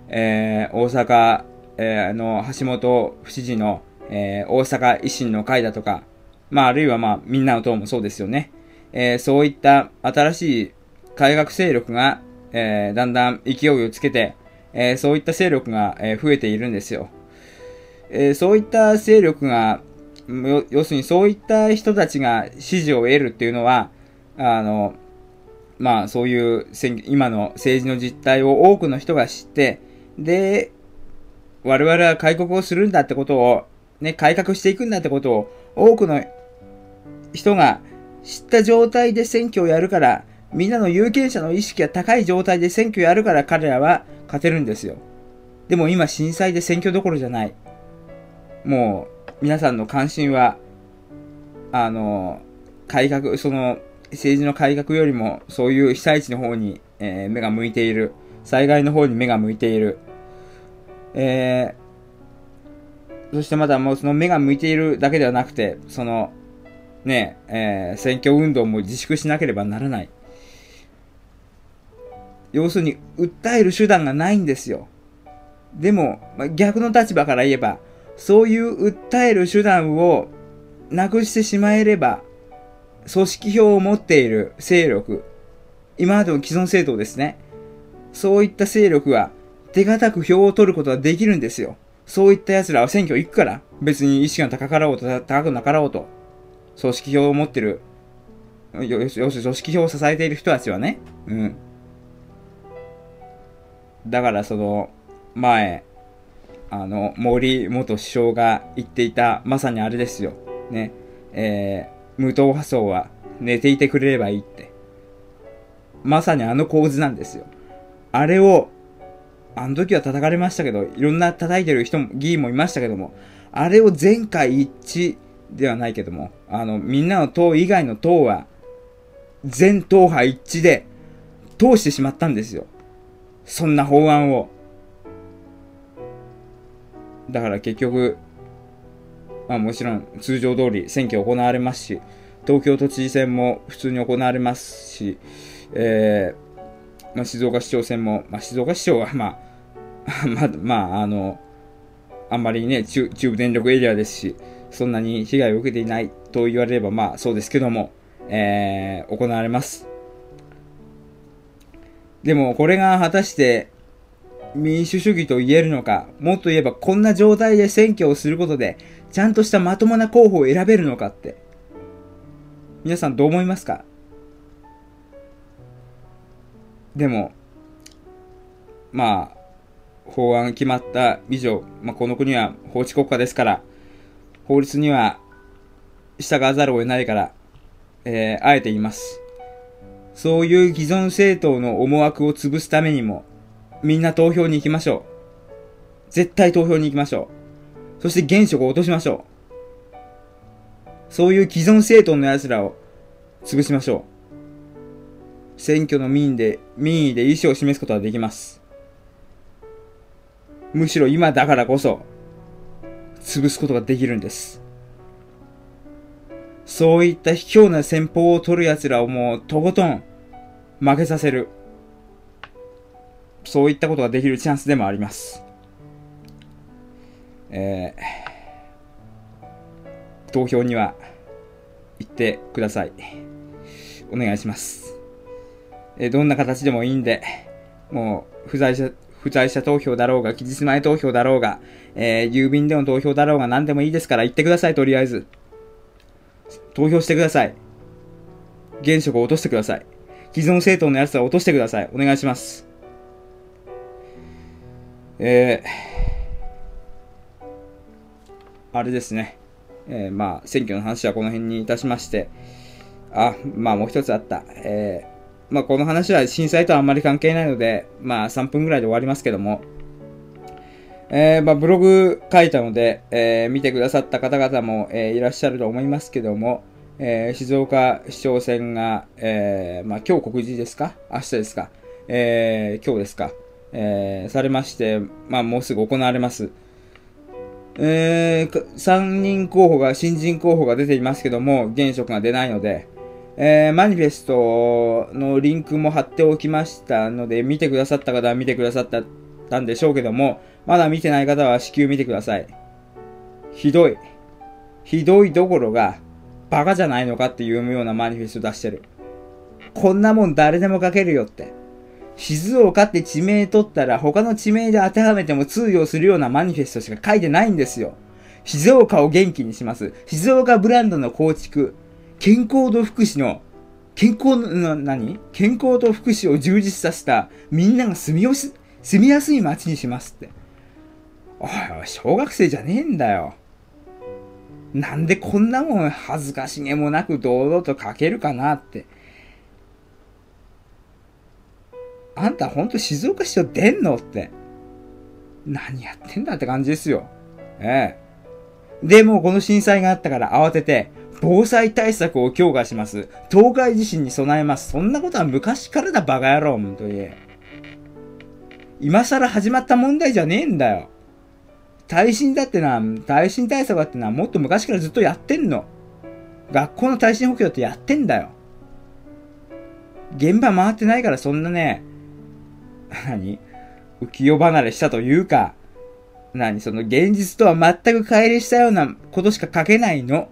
Speaker 1: えー、大阪えー、の、橋本不知事の、えー、大阪維新の会だとか、まあ、あるいはまあ、みんなの党もそうですよね。えー、そういった新しい改革勢力が、えー、だんだん勢いをつけて、えー、そういった勢力が、え、増えているんですよ。え、そういった勢力が、要するにそういった人たちが支持を得るっていうのは、あの、まあそういう今の政治の実態を多くの人が知って、で、我々は開国をするんだってことを、ね、改革していくんだってことを、多くの人が知った状態で選挙をやるから、みんなの有権者の意識が高い状態で選挙やるから彼らは勝てるんですよ。でも今震災で選挙どころじゃない。もう、皆さんの関心は、あの、改革、その、政治の改革よりも、そういう被災地の方に、えー、目が向いている。災害の方に目が向いている。えー、そしてまたもうその目が向いているだけではなくて、その、ね、えー、選挙運動も自粛しなければならない。要するに、訴える手段がないんですよ。でも、まあ、逆の立場から言えば、そういう訴える手段をなくしてしまえれば、組織票を持っている勢力、今までの既存政党ですね。そういった勢力は手堅く票を取ることができるんですよ。そういった奴らは選挙行くから、別に意識が高かろうと、高くなかろうと、組織票を持ってる、要するに組織票を支えている人たちはね、うん。だからその、前、あの、森元首相が言っていた、まさにあれですよ。ね。えー、無党派層は寝ていてくれればいいって。まさにあの構図なんですよ。あれをあの時は叩かれましたけど、いろんな叩いてる人も、議員もいましたけども、あれを全会一致ではないけども、あの、みんなの党以外の党は、全党派一致で通してしまったんですよ。そんな法案を。だから結局、まあもちろん通常通り選挙行われますし、東京都知事選も普通に行われますし、えー、まあ、静岡市長選も、まあ、静岡市長はまあ、まあ、まあ、あの、あんまりね、中部電力エリアですし、そんなに被害を受けていないと言われれば、まあそうですけども、えー、行われます。でも、これが果たして民主主義と言えるのか、もっと言えばこんな状態で選挙をすることで、ちゃんとしたまともな候補を選べるのかって。皆さんどう思いますか？でも、まあ、法案決まった以上、まあ、この国は法治国家ですから、法律には従わざるを得ないから、えーあえて言います。そういう既存政党の思惑を潰すためにも、みんな投票に行きましょう。絶対投票に行きましょう。そして現職を落としましょう。そういう既存政党の奴らを潰しましょう。選挙の民意で、民意で意思を示すことはできます。むしろ今だからこそ、潰すことができるんです。そういった卑怯な戦法を取る奴らをもうとことん負けさせる。そういったことができるチャンスでもあります。えー、投票には行ってください。お願いします。えーどんな形でもいいんで、もう、不在者、不在者投票だろうが、期日前投票だろうが、えー郵便での投票だろうが何でもいいですから行ってください、とりあえず。投票してください。現職を落としてください。既存政党のやつは落としてください。お願いします。えー、あれですね。えー、まあ、選挙の話はこの辺にいたしまして、あ、まあもう一つあった。えー、まあこの話は震災とはあんまり関係ないので、まあ3分ぐらいで終わりますけども、えー、まあブログ書いたので、えー、見てくださった方々も、えーいらっしゃると思いますけども、え静岡市長選が、えまあ今日告示ですか？明日ですか？え今日ですか？えされまして、まあもうすぐ行われます。え、3人候補が、新人候補が出ていますけども、現職が出ないので、えーマニフェストのリンクも貼っておきましたので、見てくださった方は見てくださったんでしょうけども、まだ見てない方は至急見てください。ひどい。ひどいどころが、バカじゃないのかっていうようなマニフェスト出してる。こんなもん誰でも書けるよって。静岡って地名取ったら他の地名で当てはめても通用するようなマニフェストしか書いてないんですよ。静岡を元気にします。静岡ブランドの構築。健康と福祉の、健康の、何？健康と福祉を充実させた、みんなが住みよし、住みやすい街にしますって。おいおい、小学生じゃねえんだよ。なんでこんなもん恥ずかしげもなく堂々と書けるかなって。あんたほんと静岡市長出んのって。何やってんだって感じですよ。ええ。で、もこの震災があったから慌てて、防災対策を強化します。東海地震に備えます。そんなことは昔からだ、バカ野郎、本当に。今更始まった問題じゃねえんだよ。耐震だってな、耐震対策だってな、もっと昔からずっとやってんの。学校の耐震補強ってやってんだよ。現場回ってないからそんなね、何？浮世離れしたというか、何？その現実とは全く乖離したようなことしか書けないの。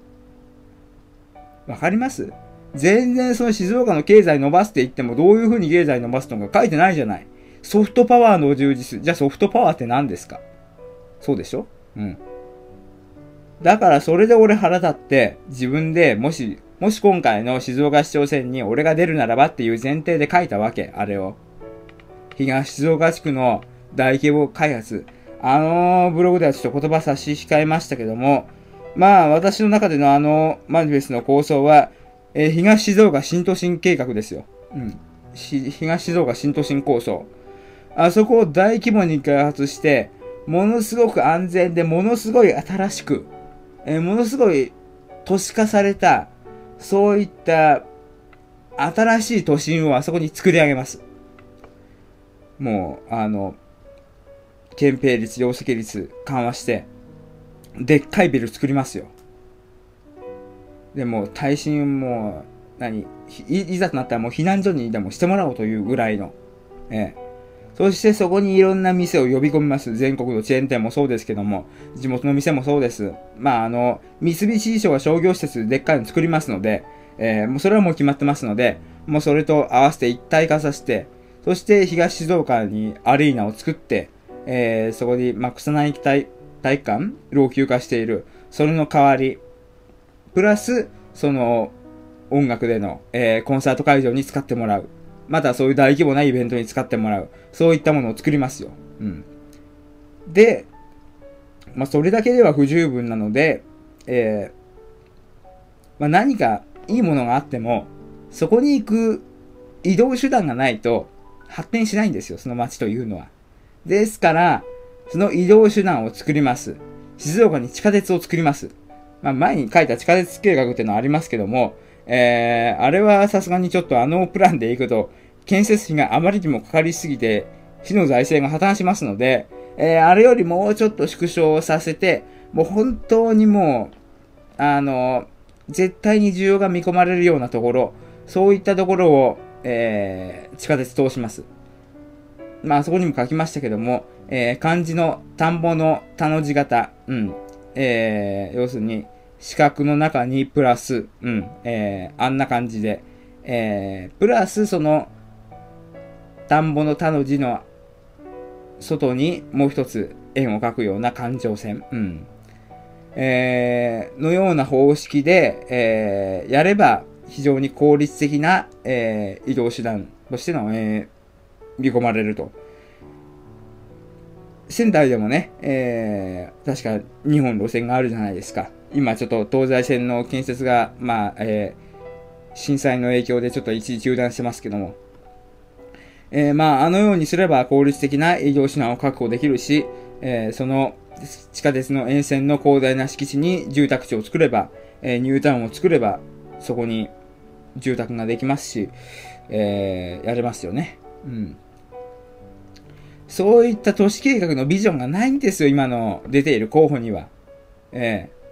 Speaker 1: わかります？全然その静岡の経済伸ばすって言ってもどういう風に経済伸ばすのか書いてないじゃない。ソフトパワーの充実。じゃあソフトパワーって何ですか？そうでしょ？うん。だからそれで俺腹立って自分でもし、もし今回の静岡市長選に俺が出るならばっていう前提で書いたわけ、あれを。東静岡地区の大規模開発。あのブログではちょっと言葉差し控えましたけども、まあ私の中でのあのマニフェスの構想は、えー東静岡新都心計画ですよ。うん。東静岡新都心構想。あそこを大規模に開発して、ものすごく安全で、ものすごい新しく、えーものすごい都市化された、そういった新しい都心をあそこに作り上げます。もう、あの、憲兵率、容積率緩和して、でっかいビル作りますよ。でも、耐震も、何い、いざとなったらもう避難所にでもしてもらおうというぐらいの。ええ。そしてそこにいろんな店を呼び込みます。全国のチェーン店もそうですけども、地元の店もそうです。まあ、あの、三菱地所が商業施設でっかいの作りますので、えーもうそれはもう決まってますので、もうそれと合わせて一体化させて、そして東静岡にアリーナを作って、えーそこに、まあ、草薙体体育館老朽化している。それの代わり、プラス、その、音楽での、えーコンサート会場に使ってもらう。またそういう大規模なイベントに使ってもらう。そういったものを作りますよ。うん。で、まあ、それだけでは不十分なので、えーまあ、何かいいものがあっても、そこに行く移動手段がないと発展しないんですよ、その街というのは。ですから、その移動手段を作ります。静岡に地下鉄を作ります。まあ、前に書いた地下鉄計画っていうのはありますけども、えー、あれはさすがにちょっとあのプランで行くと、建設費があまりにもかかりすぎて、市の財政が破綻しますので、えー、あれよりもうちょっと縮小させて、もう本当にもう、あの、絶対に需要が見込まれるようなところ、そういったところを、えー、地下鉄通します。まあ、そこにも書きましたけども、えー、漢字の田んぼの田の字型、うん、えー、要するに、四角の中にプラス、うん、えー、あんな感じで、えー、プラスその、田んぼの田の字の外にもう一つ円を描くような環状線、うん、えー、のような方式で、えー、やれば非常に効率的な、えー、移動手段としての、えー、見込まれると。仙台でもね、えー、確か2本路線があるじゃないですか。今ちょっと東西線の建設が、まあ、えー、震災の影響でちょっと一時中断してますけども、えー、まあ、あのようにすれば効率的な営業手段を確保できるし、えー、その地下鉄の沿線の広大な敷地に住宅地を作れば、えー、ニュータウンを作れば、そこに住宅ができますし、えー、やれますよね。うん。そういった都市計画のビジョンがないんですよ、今の出ている候補には。えー、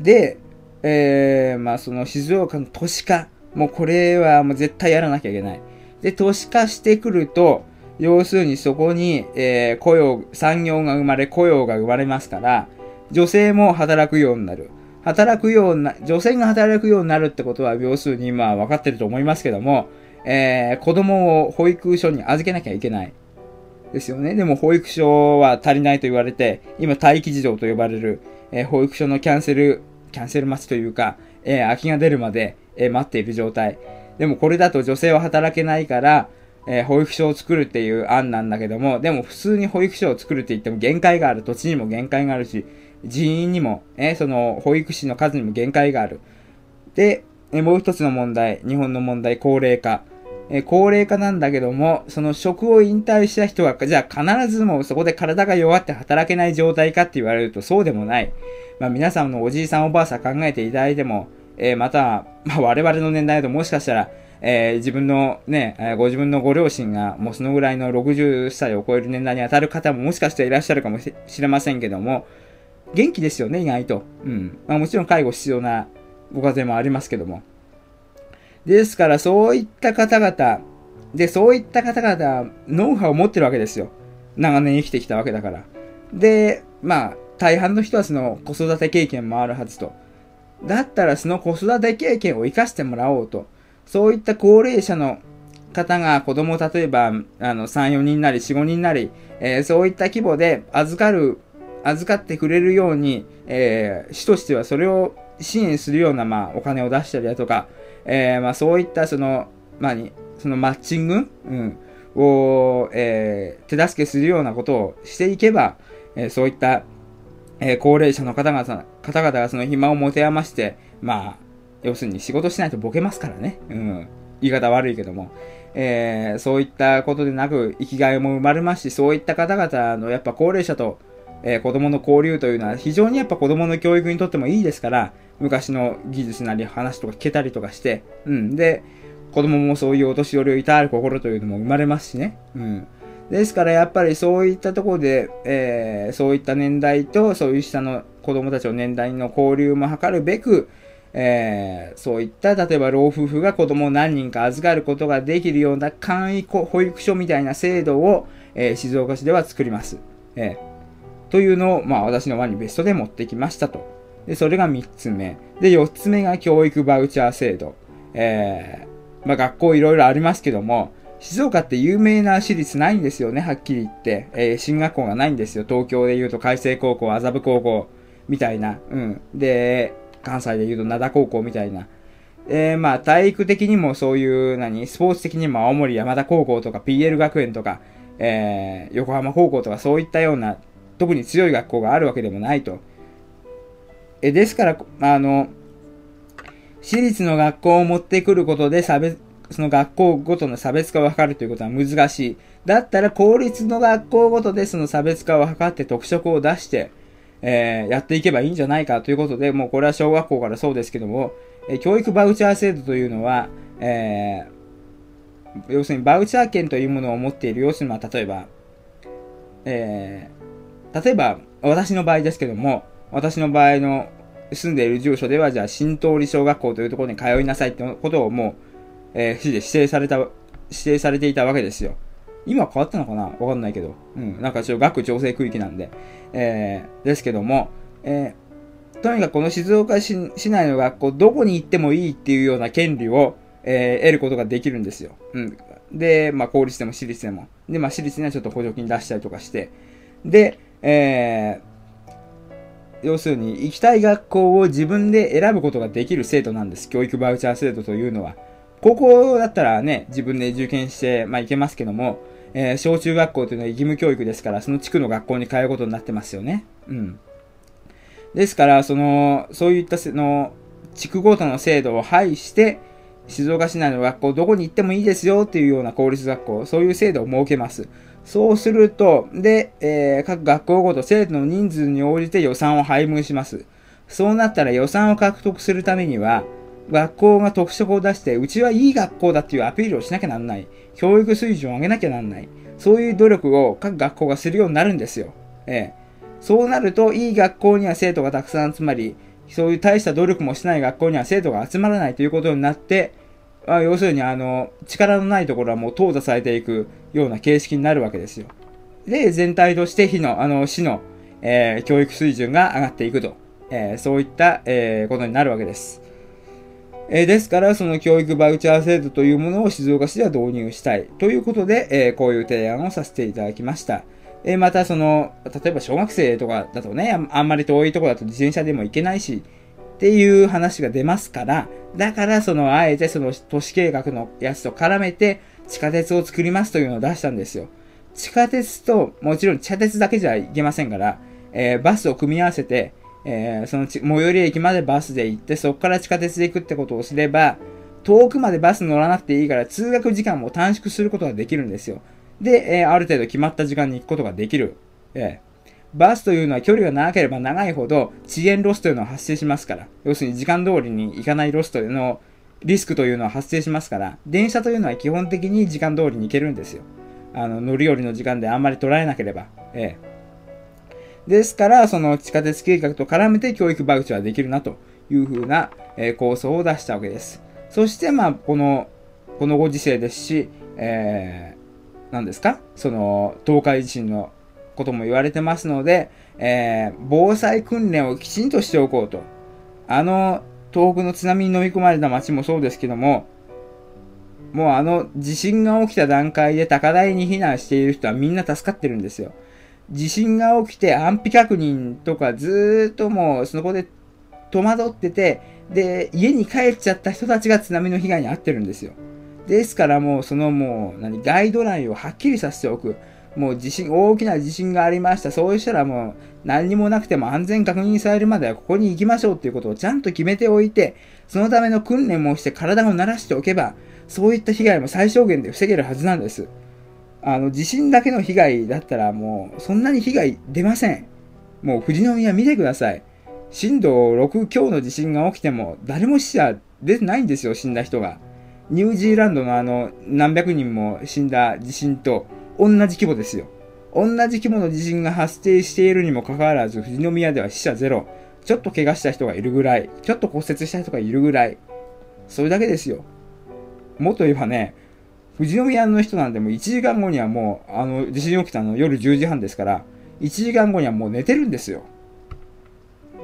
Speaker 1: で、えー、まあその静岡の都市化、もうこれはもう絶対やらなきゃいけない。で、都市化してくると、要するにそこに、えー、雇用、産業が生まれ、雇用が生まれますから、女性も働くようになる。働くような、女性が働くようになるってことは、要するにまあ分かってると思いますけども、えー、子供を保育所に預けなきゃいけない。ですよね。でも保育所は足りないと言われて、今待機児童と呼ばれる、えー、保育所のキャンセル、キャンセル待ちというか、えー、空きが出るまで、え、待っている状態。でもこれだと女性は働けないから、え、保育所を作るっていう案なんだけども、でも普通に保育所を作るって言っても限界がある。土地にも限界があるし、人員にも、え、その保育士の数にも限界がある。で、え、もう一つの問題、日本の問題、高齢化。え、高齢化なんだけども、その職を引退した人は、じゃあ必ずもうそこで体が弱って働けない状態かって言われるとそうでもない。まあ皆さんのおじいさんおばあさん考えていただいても、えー、また、まあ我々の年代だともしかしたら、えー、自分のね、ご自分のご両親がもうそのぐらいの60歳を超える年代に当たる方ももしかしていらっしゃるかもしれませんけども、元気ですよね、意外と。うん。まあもちろん介護必要なご家庭もありますけども。ですからそういった方々、で、そういった方々はノウハウを持ってるわけですよ。長年生きてきたわけだから。で、まあ、大半の人はその子育て経験もあるはずと。だったらその子育て経験を活かしてもらおうと。そういった高齢者の方が子供を例えば、あの、3、4人なり4、5人なり、えー、そういった規模で預かる、預かってくれるように、えー、市としてはそれを支援するような、まあ、お金を出したりだとか、えー、まあ、そういったその、まあ、に、そのマッチング、うん、を、えー、手助けするようなことをしていけば、え、そういった、え、高齢者の方々方々がその暇を持て余して、まあ、要するに仕事しないとボケますからね。うん。言い方悪いけども。えー、そういったことでなく、生きがいも生まれますし、そういった方々のやっぱ高齢者と、えー、子供の交流というのは非常にやっぱ子供の教育にとってもいいですから、昔の技術なり話とか聞けたりとかして、うん。で、子供もそういうお年寄りをいたわる心というのも生まれますしね。うん。ですからやっぱりそういったところで、えー、そういった年代とそういう下の子供たちの年代の交流も図るべく、えー、そういった例えば老夫婦が子供を何人か預かることができるような簡易保育所みたいな制度を、えー、静岡市では作ります。えー、というのを、まあ私のワニベストで持ってきましたと。で、それが3つ目。で、4つ目が教育バウチャー制度。えー、まあ学校いろいろありますけども、静岡って有名な私立ないんですよね、はっきり言って。えー、進学校がないんですよ。東京で言うと海星高校、麻布高校みたいな。うん。で、関西で言うと灘高校みたいな。えー、まあ体育的にもそういう、何、スポーツ的にも青森山田高校とか PL 学園とか、えー横浜高校とかそういったような、特に強い学校があるわけでもないと。えですから、あの、私立の学校を持ってくることで差別、その学校ごとの差別化を図るということは難しい。だったら公立の学校ごとでその差別化を図って特色を出して、えーやっていけばいいんじゃないかということで、もうこれは小学校からそうですけども、え教育バウチャー制度というのは、えー要するにバウチャー券というものを持っている、要するにまあ例えば、えー例えば私の場合ですけども、私の場合の住んでいる住所では、じゃあ新通り小学校というところに通いなさいってことをもう、えー市で指定された、指定されていたわけですよ。今変わったのかなわかんないけど。うん。なんかちょっと学調整区域なんで。えーですけども、えーとにかくこの静岡市市内の学校、どこに行ってもいいっていうような権利を、えー得ることができるんですよ。うん。で、まあ、公立でも私立でも。で、まあ、私立にはちょっと補助金出したりとかして。で、えー要するに、行きたい学校を自分で選ぶことができる制度なんです。教育バウチャー制度というのは。高校だったらね、自分で受験して、まあ、行けますけども、えー小中学校というのは義務教育ですから、その地区の学校に通うことになってますよね。うん。ですから、その、そういったせの、地区ごとの制度を廃して、静岡市内の学校どこに行ってもいいですよっていうような公立学校、そういう制度を設けます。そうすると、で、えー各学校ごと生徒の人数に応じて予算を配分します。そうなったら予算を獲得するためには、学校が特色を出して、うちはいい学校だっていうアピールをしなきゃなんない。教育水準を上げなきゃなんない。そういう努力を各学校がするようになるんですよ。ええ。そうなると、いい学校には生徒がたくさん集まり、そういう大した努力もしない学校には生徒が集まらないということになって、あ要するに、あの、力のないところはもう淘汰されていくような形式になるわけですよ。で、全体として市の、あの、市の、えー教育水準が上がっていくと。えーそういった、えーことになるわけです。えですから、その教育バウチャー制度というものを静岡市では導入したい。ということで、えこういう提案をさせていただきました。えまた、その、例えば小学生とかだとね、あんまり遠いとこだと自転車でも行けないし、っていう話が出ますから、だから、その、あえてその都市計画のやつと絡めて、地下鉄を作りますというのを出したんですよ。地下鉄と、もちろん地下鉄だけじゃいけませんから、えーバスを組み合わせて、えーその最寄り駅までバスで行って、そこから地下鉄で行くってことをすれば、遠くまでバス乗らなくていいから、通学時間も短縮することができるんですよ。で、えーある程度決まった時間に行くことができる。えーバスというのは距離が長ければ長いほど遅延ロスというのは発生しますから。要するに時間通りに行かないロスというのを、リスクというのは発生しますから、電車というのは基本的に時間通りに行けるんですよ。あの、乗り降りの時間であんまり取られなければ。ええ。ですから、その地下鉄計画と絡めて教育バウチはできるなというふうな、え構想を出したわけです。そして、まあ、この、このご時世ですし、えー、何ですか？その、東海地震のことも言われてますので、えー防災訓練をきちんとしておこうと。あの、東北の津波に飲み込まれた町もそうですけども、もうあの地震が起きた段階で高台に避難している人はみんな助かってるんですよ。地震が起きて安否確認とかずっともうそこで戸惑ってて、で、家に帰っちゃった人たちが津波の被害に遭ってるんですよ。ですからもうそのもう何ガイドラインをはっきりさせておく。もう地震、大きな地震がありました。そうしたらもう何にもなくても安全確認されるまではここに行きましょうっていうことをちゃんと決めておいて、そのための訓練もして体を慣らしておけば、そういった被害も最小限で防げるはずなんです。あの、地震だけの被害だったらもう、そんなに被害出ません。もう富士宮見てください。震度6強の地震が起きても、誰も死者出てないんですよ、死んだ人が。ニュージーランドのあの、何百人も死んだ地震と同じ規模ですよ。同じ規模の地震が発生しているにもかかわらず、富士宮では死者ゼロ。ちょっと怪我した人がいるぐらい。ちょっと骨折した人がいるぐらい。それだけですよ。もっと言えばね、富士宮の人なんても1時間後にはもう、あの、地震起きたの夜10時半ですから、1時間後にはもう寝てるんですよ。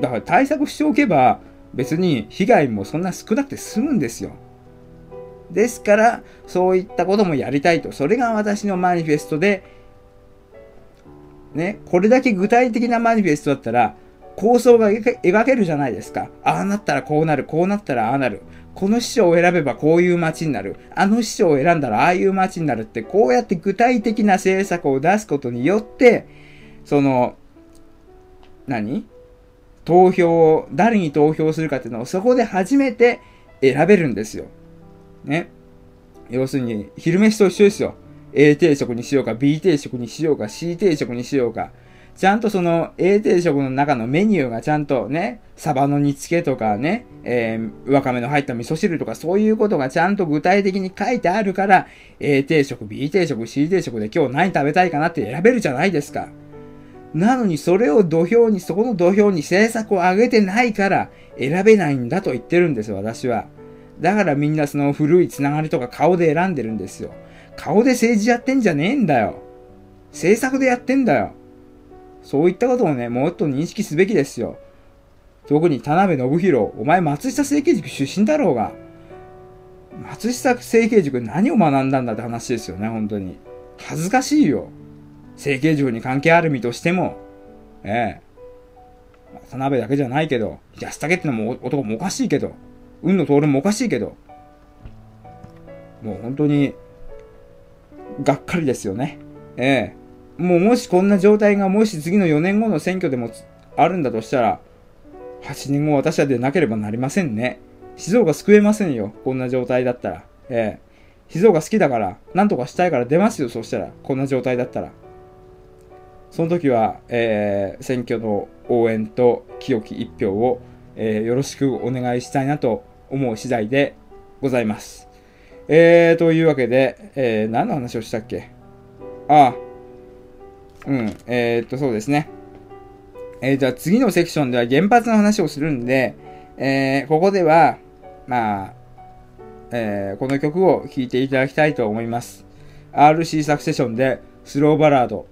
Speaker 1: だから対策しておけば、別に被害もそんな少なくて済むんですよ。ですから、そういったこともやりたいと。それが私のマニフェストで、ね、これだけ具体的なマニフェストだったら、構想が描けるじゃないですか。ああなったらこうなる、こうなったらああなる。この師匠を選べばこういう街になる。あの師匠を選んだらああいう街になるって、こうやって具体的な政策を出すことによって、その、何？投票を、誰に投票するかっていうのをそこで初めて選べるんですよ。ね。要するに、昼飯と一緒ですよ。A 定食にしようか、B 定食にしようか、C 定食にしようか。ちゃんとその A 定食の中のメニューがちゃんとね、サバの煮付けとかね、えー、わかめの入った味噌汁とかそういうことがちゃんと具体的に書いてあるから、A 定食、B 定食、C 定食で今日何食べたいかなって選べるじゃないですか。なのにそれを土俵に、そこの土俵に政策を上げてないから選べないんだと言ってるんです、私は。だからみんなその古いつながりとか顔で選んでるんですよ。顔で政治やってんじゃねえんだよ。政策でやってんだよ。そういったことをね、もっと認識すべきですよ。特に田辺信弘、お前松下政経塾出身だろうが。松下政経塾何を学んだんだって話ですよね、本当に。恥ずかしいよ。政経塾に関係ある身としても。ええ。田辺だけじゃないけど、安武ってのも男もおかしいけど、運の通るもおかしいけど、もう本当に、がっかりですよね。ええ。もうもしこんな状態がもし次の4年後の選挙でもあるんだとしたら、8年後私はでなければなりませんね。静岡救えませんよ。こんな状態だったら。ええ。静岡好きだから、なんとかしたいから出ますよ。そしたら。こんな状態だったら。その時は、えー、選挙の応援と清き一票を、えー、よろしくお願いしたいなと思う次第でございます。えー、というわけで、えー、何の話をしたっけ？ああ、うん、えー、っと、そうですね。えー、じゃあ次のセクションでは原発の話をするんで、えー、ここでは、まあ、えー、この曲を聴いていただきたいと思います。RC サクセションでスローバラード。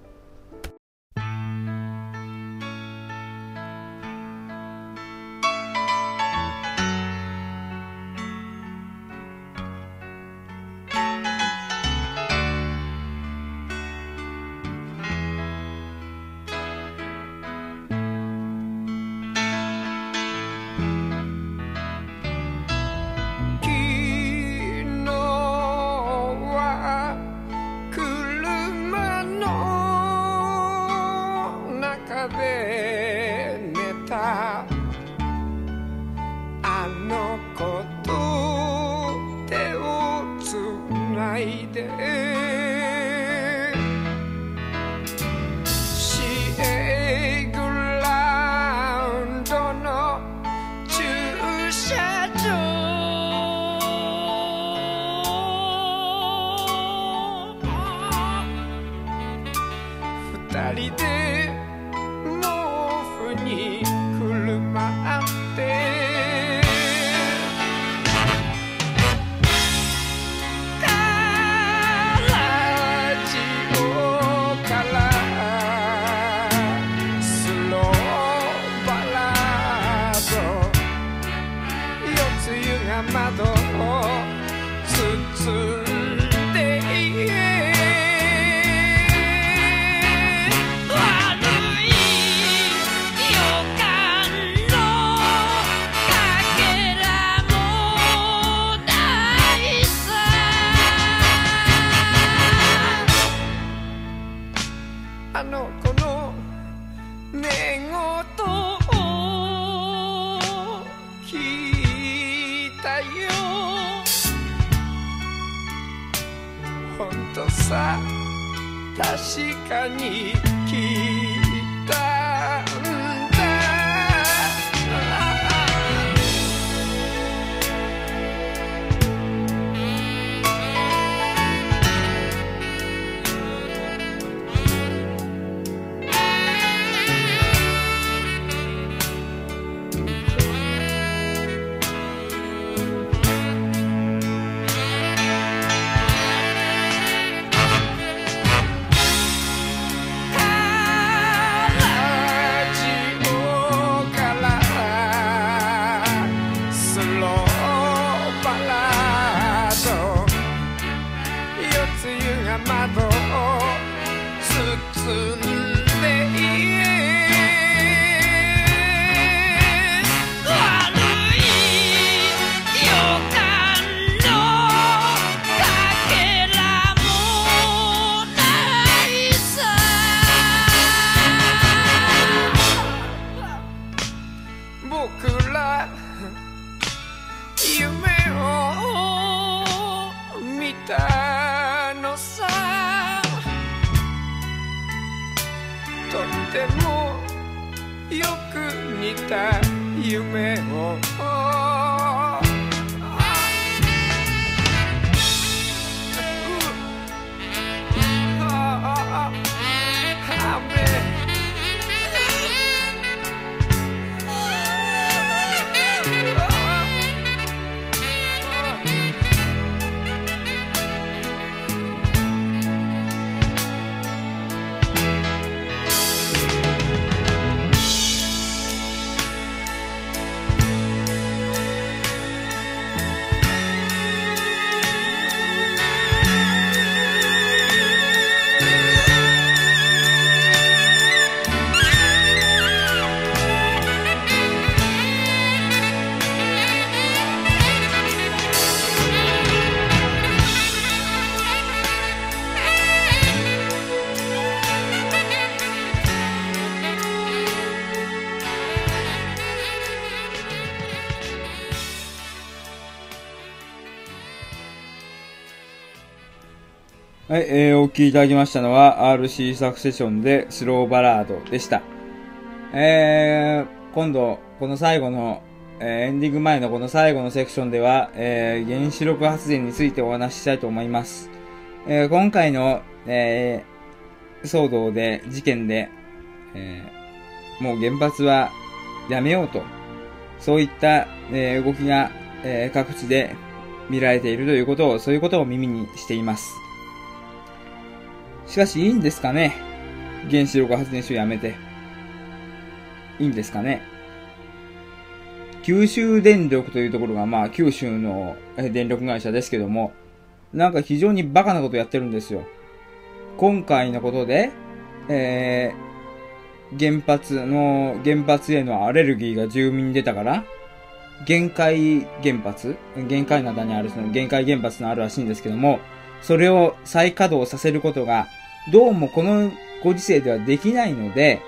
Speaker 1: 聴きいただきましたのは RC サクセションでスローバラードでした。えー、今度、この最後の、えーエンディング前のこの最後のセクションでは、えー、原子力発電についてお話ししたいと思います。えー、今回の、えー、騒動で、事件で、えー、もう原発はやめようと、そういった、えー動きが、えー各地で見られているということを、そういうことを耳にしています。しかしいいんですかね原子力発電所やめて。いいんですかね九州電力というところが、まあ、九州の電力会社ですけども、なんか非常にバカなことやってるんですよ。今回のことで、えー、原発の、原発へのアレルギーが住民に出たから、限界原発限界灘にあるその限界原発のあるらしいんですけども、それを再稼働させることが、どうもこのご時世ではできないので、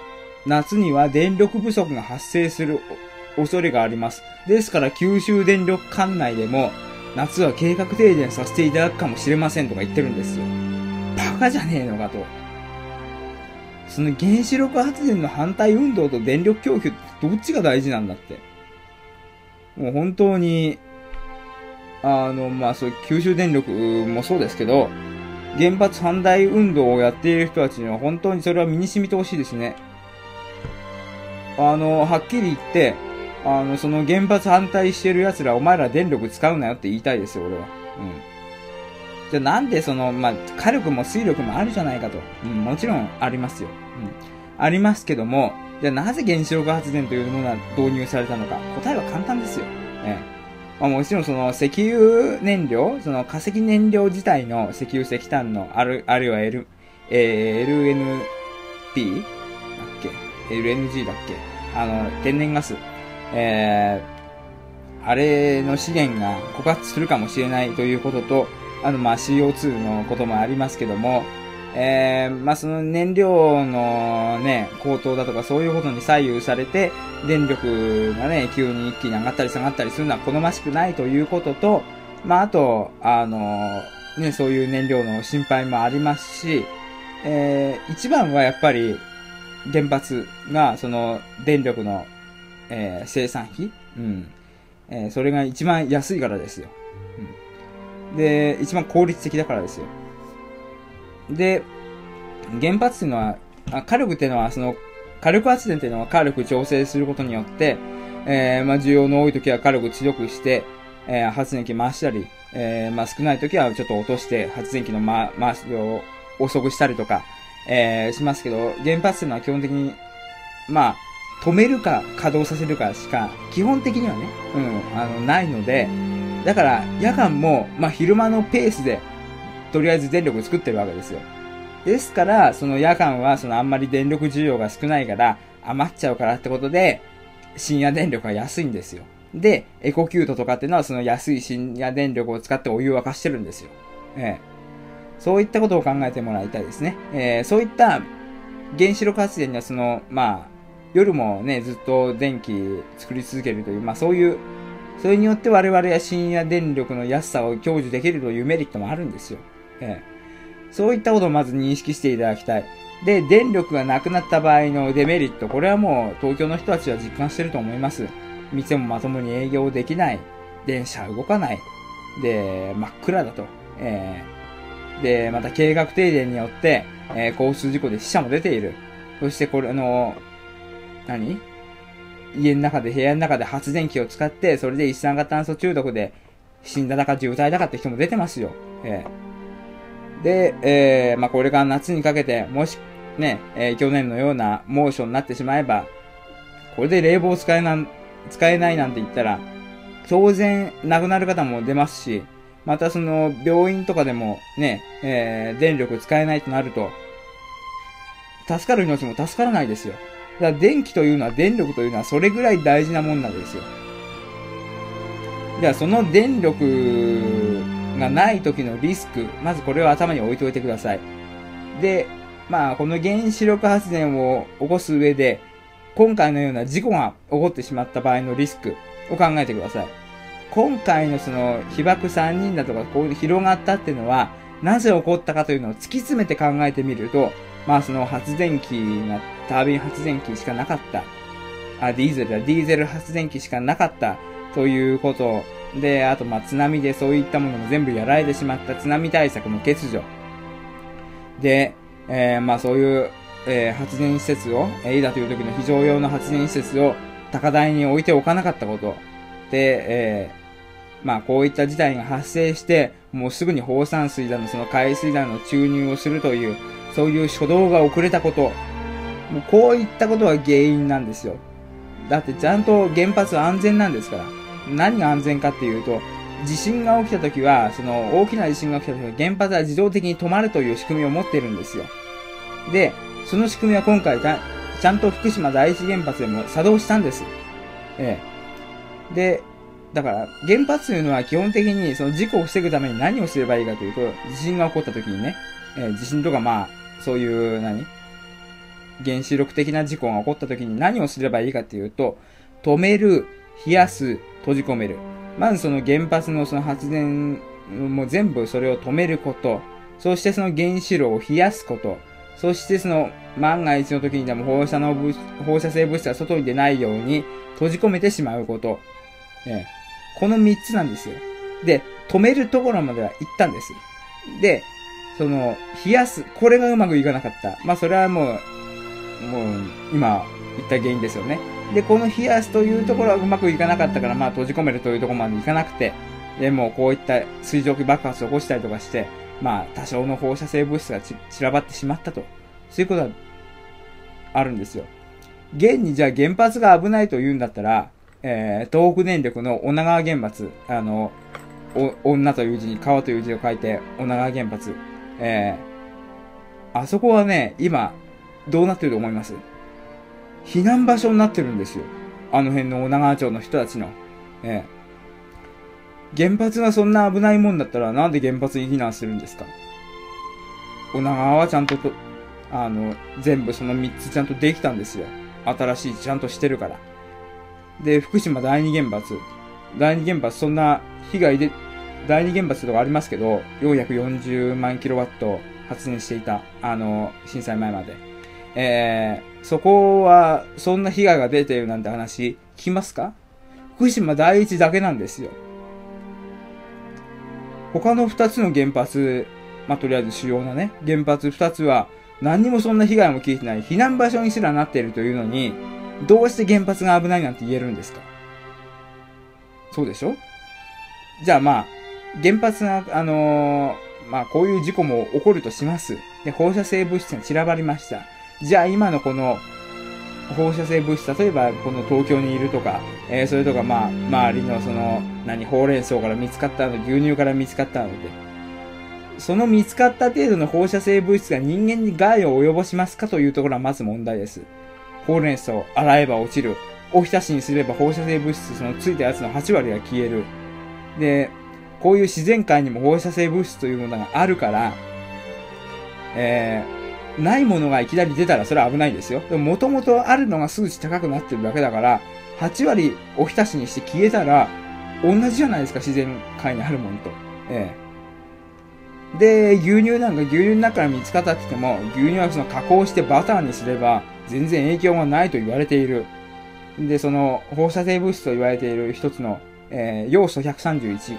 Speaker 1: 夏には電力不足が発生する恐れがあります。ですから九州電力管内でも、夏は計画停電させていただくかもしれませんとか言ってるんですよ。バカじゃねえのかと。その原子力発電の反対運動と電力供給ってどっちが大事なんだって。もう本当に、あの、まあ、そう、九州電力もそうですけど、原発反対運動をやっている人たちには本当にそれは身に染みてほしいですね。あの、はっきり言って、あの、その原発反対してる奴ら、お前ら電力使うなよって言いたいですよ、俺は。うん。じゃあなんでその、まあ、火力も水力もあるじゃないかと。うん、もちろんありますよ。うん。ありますけども、じゃあなぜ原子力発電というものが導入されたのか。答えは簡単ですよ。ええ。まあ、もちろんその石油燃料、その化石燃料自体の石油石炭の、ある、あるいは L、えー LNP? だっけ ?LNG だっけ？あの、天然ガス。えー、あれの資源が枯渇するかもしれないということと、あの、ま、CO2 のこともありますけども、えー、まあ、その燃料のね、高騰だとかそういうことに左右されて、電力がね、急に一気に上がったり下がったりするのは好ましくないということと、まあ、あと、あの、ね、そういう燃料の心配もありますし、えー、一番はやっぱり、原発が、その、電力の、えー生産費うん。えーそれが一番安いからですよ。うん。で、一番効率的だからですよ。で、原発っていうのは、あ火力っていうのは、その、火力発電っていうのは火力調整することによって、えーまあ、需要の多い時は火力強くして、えー発電機回したり、えーまあ、少ない時はちょっと落として発電機の、ま、回しを遅くしたりとか、えーしますけど、原発っていうのは基本的に、まあ、止めるか稼働させるかしか、基本的にはね、うん、あの、ないので、だから、夜間も、まあ、昼間のペースで、とりあえず電力作ってるわけですよ。ですから、その夜間は、そのあんまり電力需要が少ないから、余っちゃうからってことで、深夜電力が安いんですよ。で、エコキュートとかっていうのは、その安い深夜電力を使ってお湯を沸かしてるんですよ。ええ。そういったことを考えてもらいたいですね。えーそういった原子力発電にはその、まあ、夜もね、ずっと電気作り続けるという、まあそういう、それによって我々は深夜電力の安さを享受できるというメリットもあるんですよ。ええ。そういったことをまず認識していただきたい。で、電力がなくなった場合のデメリット、これはもう東京の人たちは実感してると思います。店もまともに営業できない。電車動かない。で、真っ暗だと。えー、で、また計画停電によって、えー交通事故で死者も出ている。そしてこれあの、何？家の中で、部屋の中で発電機を使って、それで一酸化炭素中毒で死んだだか渋滞だかって人も出てますよ。えーで、えーまあ、これから夏にかけて、もし、ね、えー去年のような猛暑になってしまえば、これで冷房使えな、使えないなんて言ったら、当然亡くなる方も出ますし、またその病院とかでもね、えー電力使えないとなると、助かる命も助からないですよ。だから電気というのは、電力というのはそれぐらい大事なもんなんですよ。じゃあその電力がない時のリスク、まずこれを頭に置いておいてください。で、まあこの原子力発電を起こす上で、今回のような事故が起こってしまった場合のリスクを考えてください。今回のその被爆3人だとかこう広がったっていうのは、なぜ起こったかというのを突き詰めて考えてみると、まあその発電機が、タービン発電機しかなかった。あ、ディーゼルだ、ディーゼル発電機しかなかったということ。で、あとま津波でそういったものも全部やられてしまった津波対策の欠如。で、えーまそういう、えー発電施設を、えーいざという時の非常用の発電施設を高台に置いておかなかったこと。で、えーまあこういった事態が発生して、もうすぐに放散水だの、その海水だの注入をするという、そういう初動が遅れたこと。もうこういったことが原因なんですよ。だってちゃんと原発は安全なんですから。何が安全かっていうと、地震が起きた時は、その大きな地震が起きた時は原発は自動的に止まるという仕組みを持ってるんですよ。で、その仕組みは今回ちゃちゃんと福島第一原発でも作動したんです。ええ。で、だから、原発というのは基本的にその事故を防ぐために何をすればいいかというと、地震が起こった時にね、えー地震とかまあ、そういう何、原子力的な事故が起こった時に何をすればいいかというと、止める、冷やす、閉じ込める。まずその原発のその発電も全部それを止めること。そしてその原子炉を冷やすこと。そしてその万が一の時にでも放射能物放射性物質が外に出ないように閉じ込めてしまうこと。ええ、この三つなんですよ。で、止めるところまでは行ったんです。で、その、冷やす、これがうまくいかなかった。まあそれはもう、もう、今言った原因ですよね。で、この冷やすというところはうまくいかなかったから、まあ閉じ込めるというところまでいかなくて、でもこういった水蒸気爆発を起こしたりとかして、まあ多少の放射性物質が散らばってしまったと。そういうことがあるんですよ。現にじゃあ原発が危ないと言うんだったら、えー、東北電力の女川原発、あの、女という字に川という字を書いて、女川原発、えー、あそこはね、今、どうなってると思います？避難場所になってるんですよ。あの辺の女川町の人たちの。ええ原発がそんな危ないもんだったらなんで原発に避難するんですか？女川はちゃんとと、あの、全部その3つちゃんとできたんですよ。新しいちゃんとしてるから。で、福島第二原発。第二原発そんな被害で、第二原発とかありますけど、440万キロワット発電していた。あの、震災前まで。えー、そこは、そんな被害が出ているなんて話、聞きますか？福島第一だけなんですよ。他の二つの原発、まあ、とりあえず主要なね、原発二つは、何にもそんな被害も聞いてない、避難場所にすらなっているというのに、どうして原発が危ないなんて言えるんですか？そうでしょ？じゃあまあ、原発が、あのーまあこういう事故も起こるとします。で、放射性物質が散らばりました。じゃあ今のこの、放射性物質、例えばこの東京にいるとか、えーそれとかまあ、周りのその、何、ほうれん草から見つかったの、牛乳から見つかったので、その見つかった程度の放射性物質が人間に害を及ぼしますかというところはまず問題です。ほうれん草、洗えば落ちる。おひたしにすれば放射性物質、そのついたやつの8割が消える。で、こういう自然界にも放射性物質というものがあるから、えー、ないものがいきなり出たらそれは危ないですよ。でも元々あるのが数値高くなってるだけだから、8割おひたしにして消えたら、同じじゃないですか、自然界にあるものと。ええで、牛乳なんか牛乳の中から見つかったって言っても、牛乳はその加工してバターにすれば、全然影響がないと言われている。で、その放射性物質と言われている一つの、えー要素131。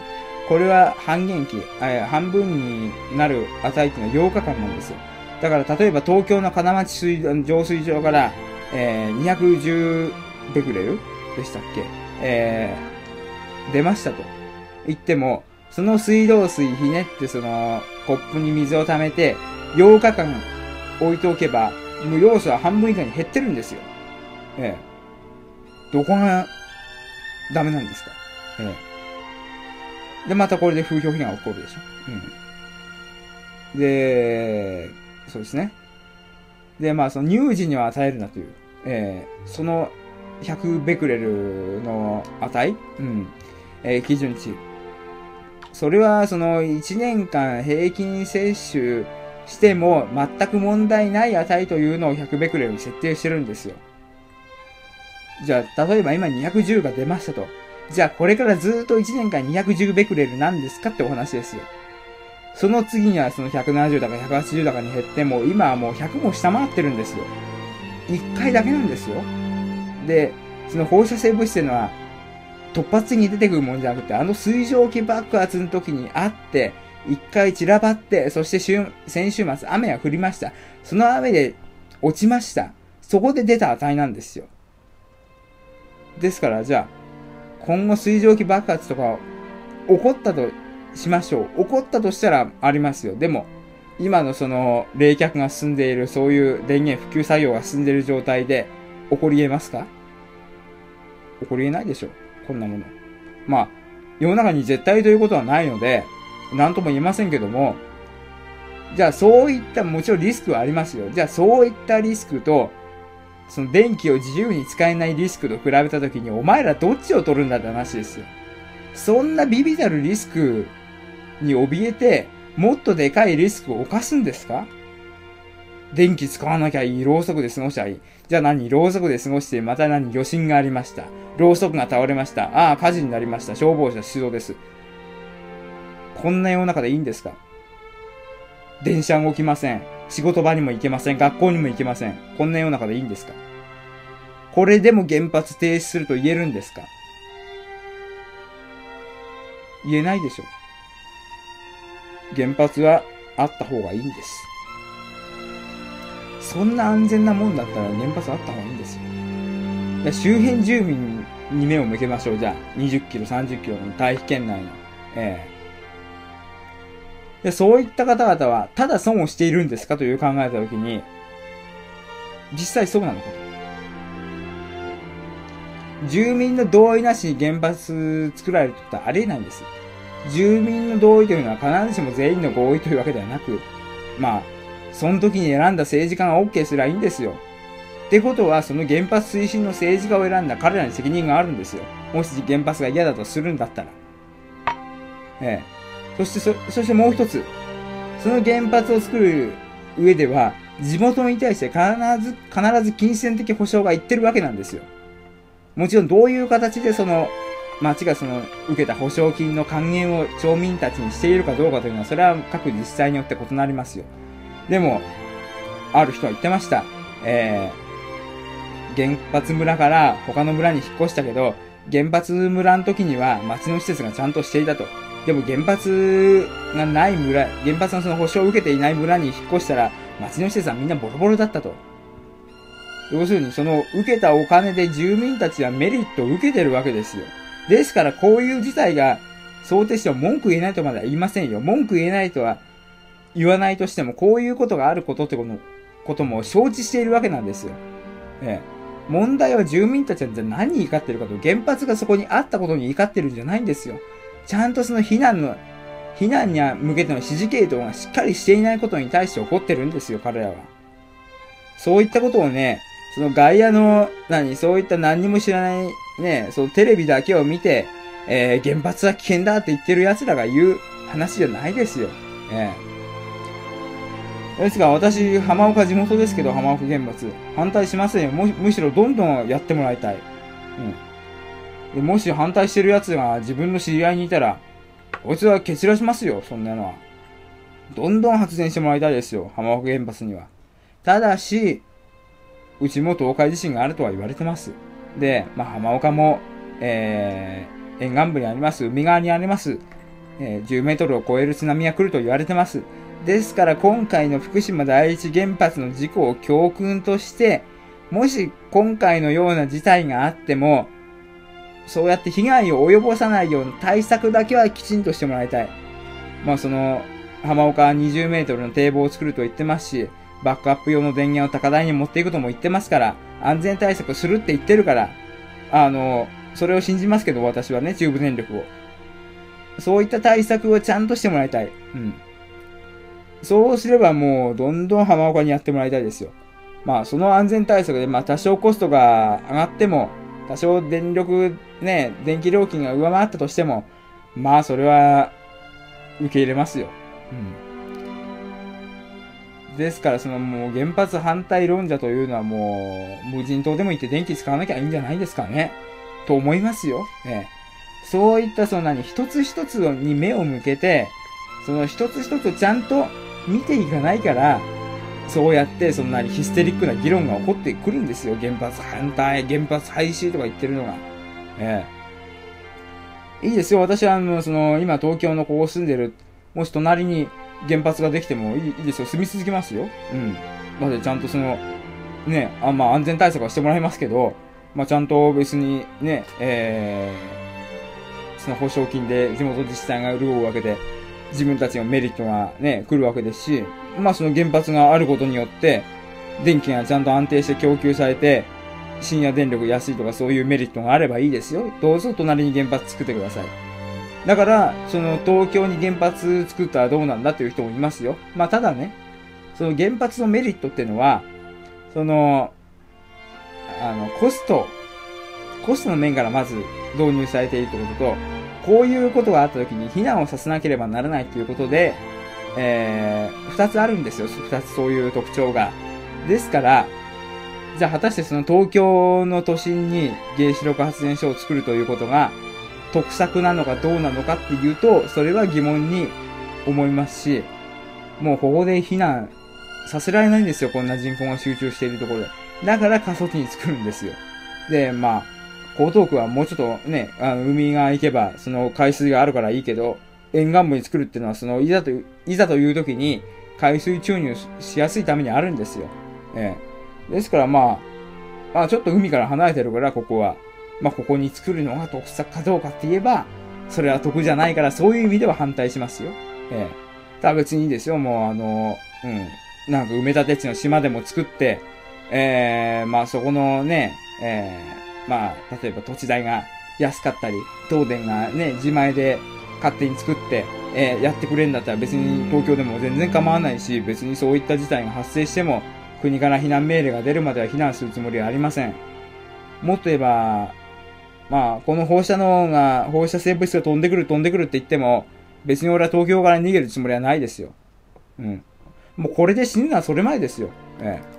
Speaker 1: これは半減期、えー半分になる値っていうのは8日間なんですよ。だから例えば東京の金町水浄水場から、えー210ベクレルでしたっけ？えー出ましたと言っても、その水道水ひねってそのコップに水を溜めて8日間置いておけば、もう要素は半分以下に減ってるんですよ。ええどこがダメなんですか？ええで、またこれで風評被害が起こるでしょ？うん。で、そうですね。で、まあ、その乳児には与えるなという、えーその100ベクレルの値？うん。えー基準値。それは、その1年間平均摂取しても全く問題ない値というのを100ベクレルに設定してるんですよ。じゃあ、例えば今210が出ましたと。じゃあ、これからずっと1年間210ベクレルなんですかってお話ですよ。その次にはその170だか180だかに減っても、今はもう100も下回ってるんですよ。1回だけなんですよ。で、その放射性物質っていうのは、突発的に出てくるもんじゃなくて、あの水蒸気爆発の時にあって、一回散らばって、そして週、先週末雨が降りました。その雨で落ちました。そこで出た値なんですよ。ですから、じゃあ、今後水蒸気爆発とか起こったとしましょう。起こったとしたらありますよ。でも、今のその冷却が進んでいる、そういう電源普及作業が進んでいる状態で起こり得ますか？起こり得ないでしょ。こんなもの。まあ、世の中に絶対ということはないので、なんとも言えませんけども、じゃあそういった、もちろんリスクはありますよ。じゃあそういったリスクと、その電気を自由に使えないリスクと比べたときに、お前らどっちを取るんだって話ですよ。そんなビビたるリスクに怯えて、もっとでかいリスクを犯すんですか？電気使わなきゃいい、ろうそくで過ごしゃいい。じゃあ何？ろうそくで過ごして、また何？余震がありました。ろうそくが倒れました。ああ、火事になりました。消防車出動です。こんな世の中でいいんですか？電車動きません。仕事場にも行けません。学校にも行けません。こんな世の中でいいんですか？これでも原発停止すると言えるんですか？言えないでしょ。原発はあった方がいいんです。そんな安全なもんだったら原発あった方がいいんですよ。で周辺住民に目を向けましょう。じゃあ、20キロ、30キロの大気圏内の。ええで、そういった方々は、ただ損をしているんですかという考えたときに、実際そうなのかと。住民の同意なしに原発作られるってことはありえないんです。住民の同意というのは必ずしも全員の合意というわけではなく、まあ、その時に選んだ政治家が OK すればいいんですよ。ってことは、その原発推進の政治家を選んだ彼らに責任があるんですよ。もし原発が嫌だとするんだったら。ええ。そしてそ、そしてもう一つ。その原発を作る上では、地元に対して必ず、必ず金銭的保障がいってるわけなんですよ。もちろんどういう形でその、町がその、受けた保証金の還元を町民たちにしているかどうかというのは、それは各自治体によって異なりますよ。でも、ある人は言ってました。えー、原発村から他の村に引っ越したけど、原発村の時には町の施設がちゃんとしていたと。でも原発がない村、原発のその保証を受けていない村に引っ越したら、町の施設はみんなボロボロだったと。要するにその受けたお金で住民たちはメリットを受けてるわけですよ。ですからこういう事態が想定しても文句言えないとまでは言いませんよ。文句言えないとは言わないとしても、こういうことがあることってことことも承知しているわけなんですよ。ええ。問題は住民たちは何に怒ってるかと、原発がそこにあったことに怒ってるんじゃないんですよ。ちゃんとその避難の、避難に向けての指示系統がしっかりしていないことに対して怒ってるんですよ、彼らは。そういったことをね、その外野の、何、そういった何にも知らない、ね、そのテレビだけを見て、えー、原発は危険だって言ってる奴らが言う話じゃないですよ。ええですが、私、浜岡地元ですけど、浜岡原発。反対しませんよ。むむしろどんどんやってもらいたい。うん。でもし反対してる奴が自分の知り合いにいたら、こいつは蹴散らしますよ、そんなのは。どんどん発電してもらいたいですよ。浜岡原発には。ただし、うちも東海地震があるとは言われてます。で、まあ、浜岡も、えー、沿岸部にあります、海側にあります、えー10メートルを超える津波が来ると言われてます。ですから今回の福島第一原発の事故を教訓として、もし今回のような事態があっても、そうやって被害を及ぼさないような対策だけはきちんとしてもらいたい。まあその、浜岡は20メートルの堤防を作ると言ってますし、バックアップ用の電源を高台に持っていくとも言ってますから、安全対策するって言ってるから、あの、それを信じますけど、私はね、中部電力を。そういった対策をちゃんとしてもらいたい。うん。そうすればもう、どんどん浜岡にやってもらいたいですよ。まあ、その安全対策で、まあ、多少コストが上がっても、多少電力、ね、電気料金が上回ったとしても、まあ、それは、受け入れますよ。うん。ですから、そのもう原発反対論者というのはもう、無人島でも行って電気使わなきゃいいんじゃないですかね。と思いますよ。ええ。そういったその何、一つ一つに目を向けて、その一つ一つちゃんと見ていかないから、そうやってそんなにヒステリックな議論が起こってくるんですよ。原発反対、原発廃止とか言ってるのが。ええ。いいですよ。私はあの、その、今東京のここ住んでる、もし隣に原発ができてもいいいいですよ。住み続けますよ。うん。だってちゃんとその、ね、あまあ安全対策はしてもらいますけど、まあちゃんと別にね、えー、その保証金で地元自治体が潤うわけで、自分たちのメリットがね、来るわけですし、まあその原発があることによって、電気がちゃんと安定して供給されて、深夜電力安いとかそういうメリットがあればいいですよ。どうぞ隣に原発作ってください。だから、その東京に原発作ったらどうなんだという人もいますよ。まあただね、その原発のメリットっていうのは、その、あの、コスト、コストの面からまず導入されているということと、こういうことがあった時に避難をさせなければならないということで、えー、二つあるんですよ。二つそういう特徴が。ですから、じゃあ果たしてその東京の都心に原子力発電所を作るということが得策なのかどうなのかっていうと、それは疑問に思いますし、もうここで避難させられないんですよ。こんな人口が集中しているところで。だから過疎地に作るんですよ。で、まあ、江東区はもうちょっとね、あの海が行けば、その海水があるからいいけど、沿岸部に作るっていうのは、その、いざという、いざという時に海水注入しやすいためにあるんですよ。ええ。ですからまあ、まあちょっと海から離れてるから、ここは。まあここに作るのが得策かどうかって言えば、それは得じゃないから、そういう意味では反対しますよ。ええ。ただ別にいいですよ、もうあの、うん。なんか埋め立て地の島でも作って、ええまあそこのね、ええまあ、例えば土地代が安かったり、東電がね、自前で勝手に作って、えーやってくれるんだったら別に東京でも全然構わないし、別にそういった事態が発生しても、国から避難命令が出るまでは避難するつもりはありません。もっと言えば、まあ、この放射能が、放射性物質が飛んでくる飛んでくるって言っても、別に俺は東京から逃げるつもりはないですよ。うん。もうこれで死ぬのはそれまでですよ。ええ。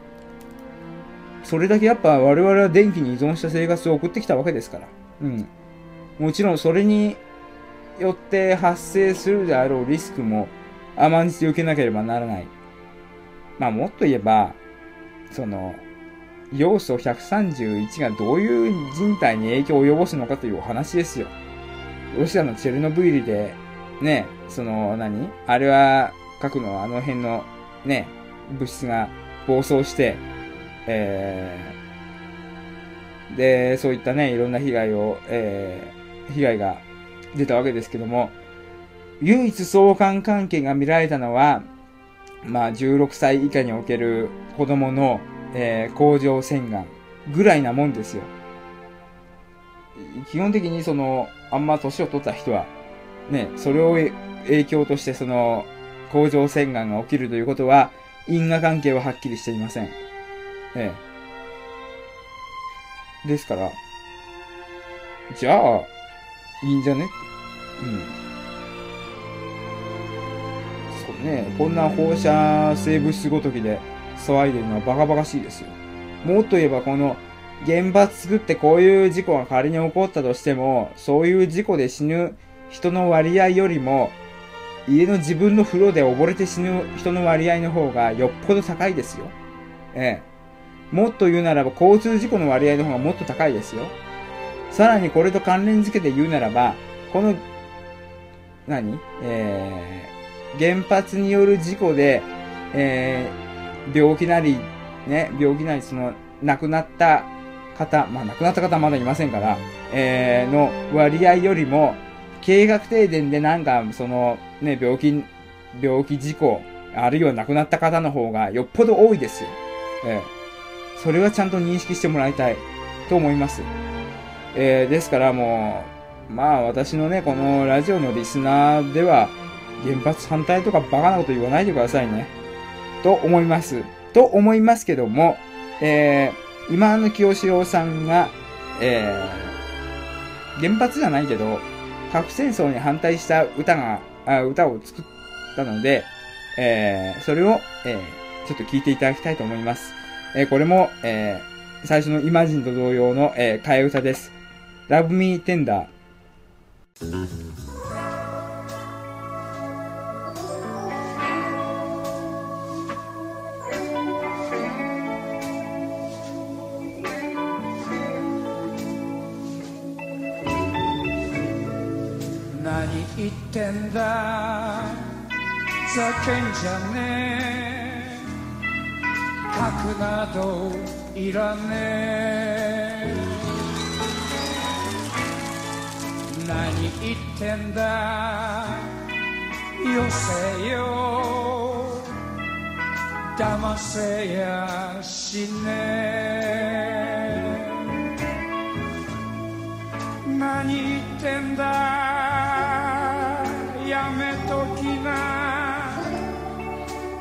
Speaker 1: それだけやっぱ我々は電気に依存した生活を送ってきたわけですから。うん。もちろんそれによって発生するであろうリスクも甘んじて受けなければならない。まあもっと言えば、その、要素131がどういう人体に影響を及ぼすのかというお話ですよ。ロシアのチェルノブイリで、ね、その何、あれは核のあの辺のね、物質が暴走して、えー、で、そういったね、いろんな被害を、えー、被害が出たわけですけども、唯一相関関係が見られたのは、まあ、16歳以下における子供の、えー、甲状腺がんぐらいなもんですよ。基本的にその、あんま年を取った人は、ね、それを影響としてその、甲状腺がんが起きるということは、因果関係ははっきりしていません。ええ。ですから、じゃあ、いいんじゃね？うん。そうね、こんな放射性物質ごときで騒いでるのはバカバカしいですよ。もっと言えばこの、原発作ってこういう事故が仮に起こったとしても、そういう事故で死ぬ人の割合よりも、家の自分の風呂で溺れて死ぬ人の割合の方がよっぽど高いですよ。ええ。もっと言うならば、交通事故の割合の方がもっと高いですよ。さらにこれと関連付けて言うならば、この、何？えー、原発による事故で、えー、病気なり、ね、病気なり、その、亡くなった方、まあ亡くなった方はまだいませんから、えー、の割合よりも、経営学停電でなんか、その、ね、病気、病気事故、あるいは亡くなった方の方がよっぽど多いですよ。えー、それはちゃんと認識してもらいたいと思います。えー、ですからもう、まあ私のね、このラジオのリスナーでは、原発反対とかバカなこと言わないでくださいね。と思います。と思いますけども、えー、今の清志郎さんが、えー、原発じゃないけど、核戦争に反対した歌が、あ歌を作ったので、えー、それを、えー、ちょっと聞いていただきたいと思います。えー、これも、えー、最初のイマジンと同様の、えー、替え歌です。Love Me Tender。
Speaker 2: 言ってんだ。ざけんじゃねえ。核などいらねえ。何言ってんだ。よせよ。騙せやしねえ。何言ってんだ。時が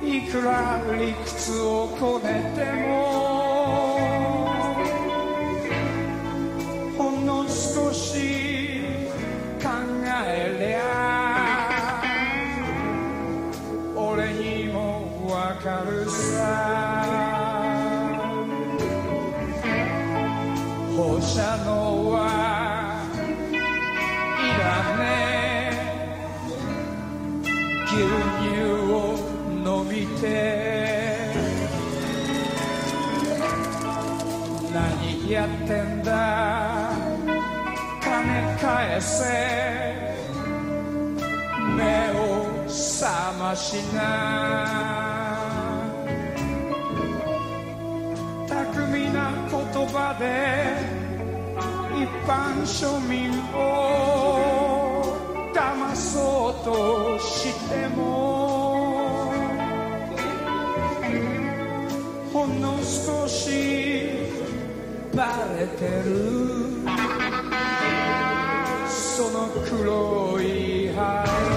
Speaker 2: いくら理屈をこねても目を覚ましな。巧みな言葉で一般庶民を騙そうとしても。ほんの少しバレてる。黒い腹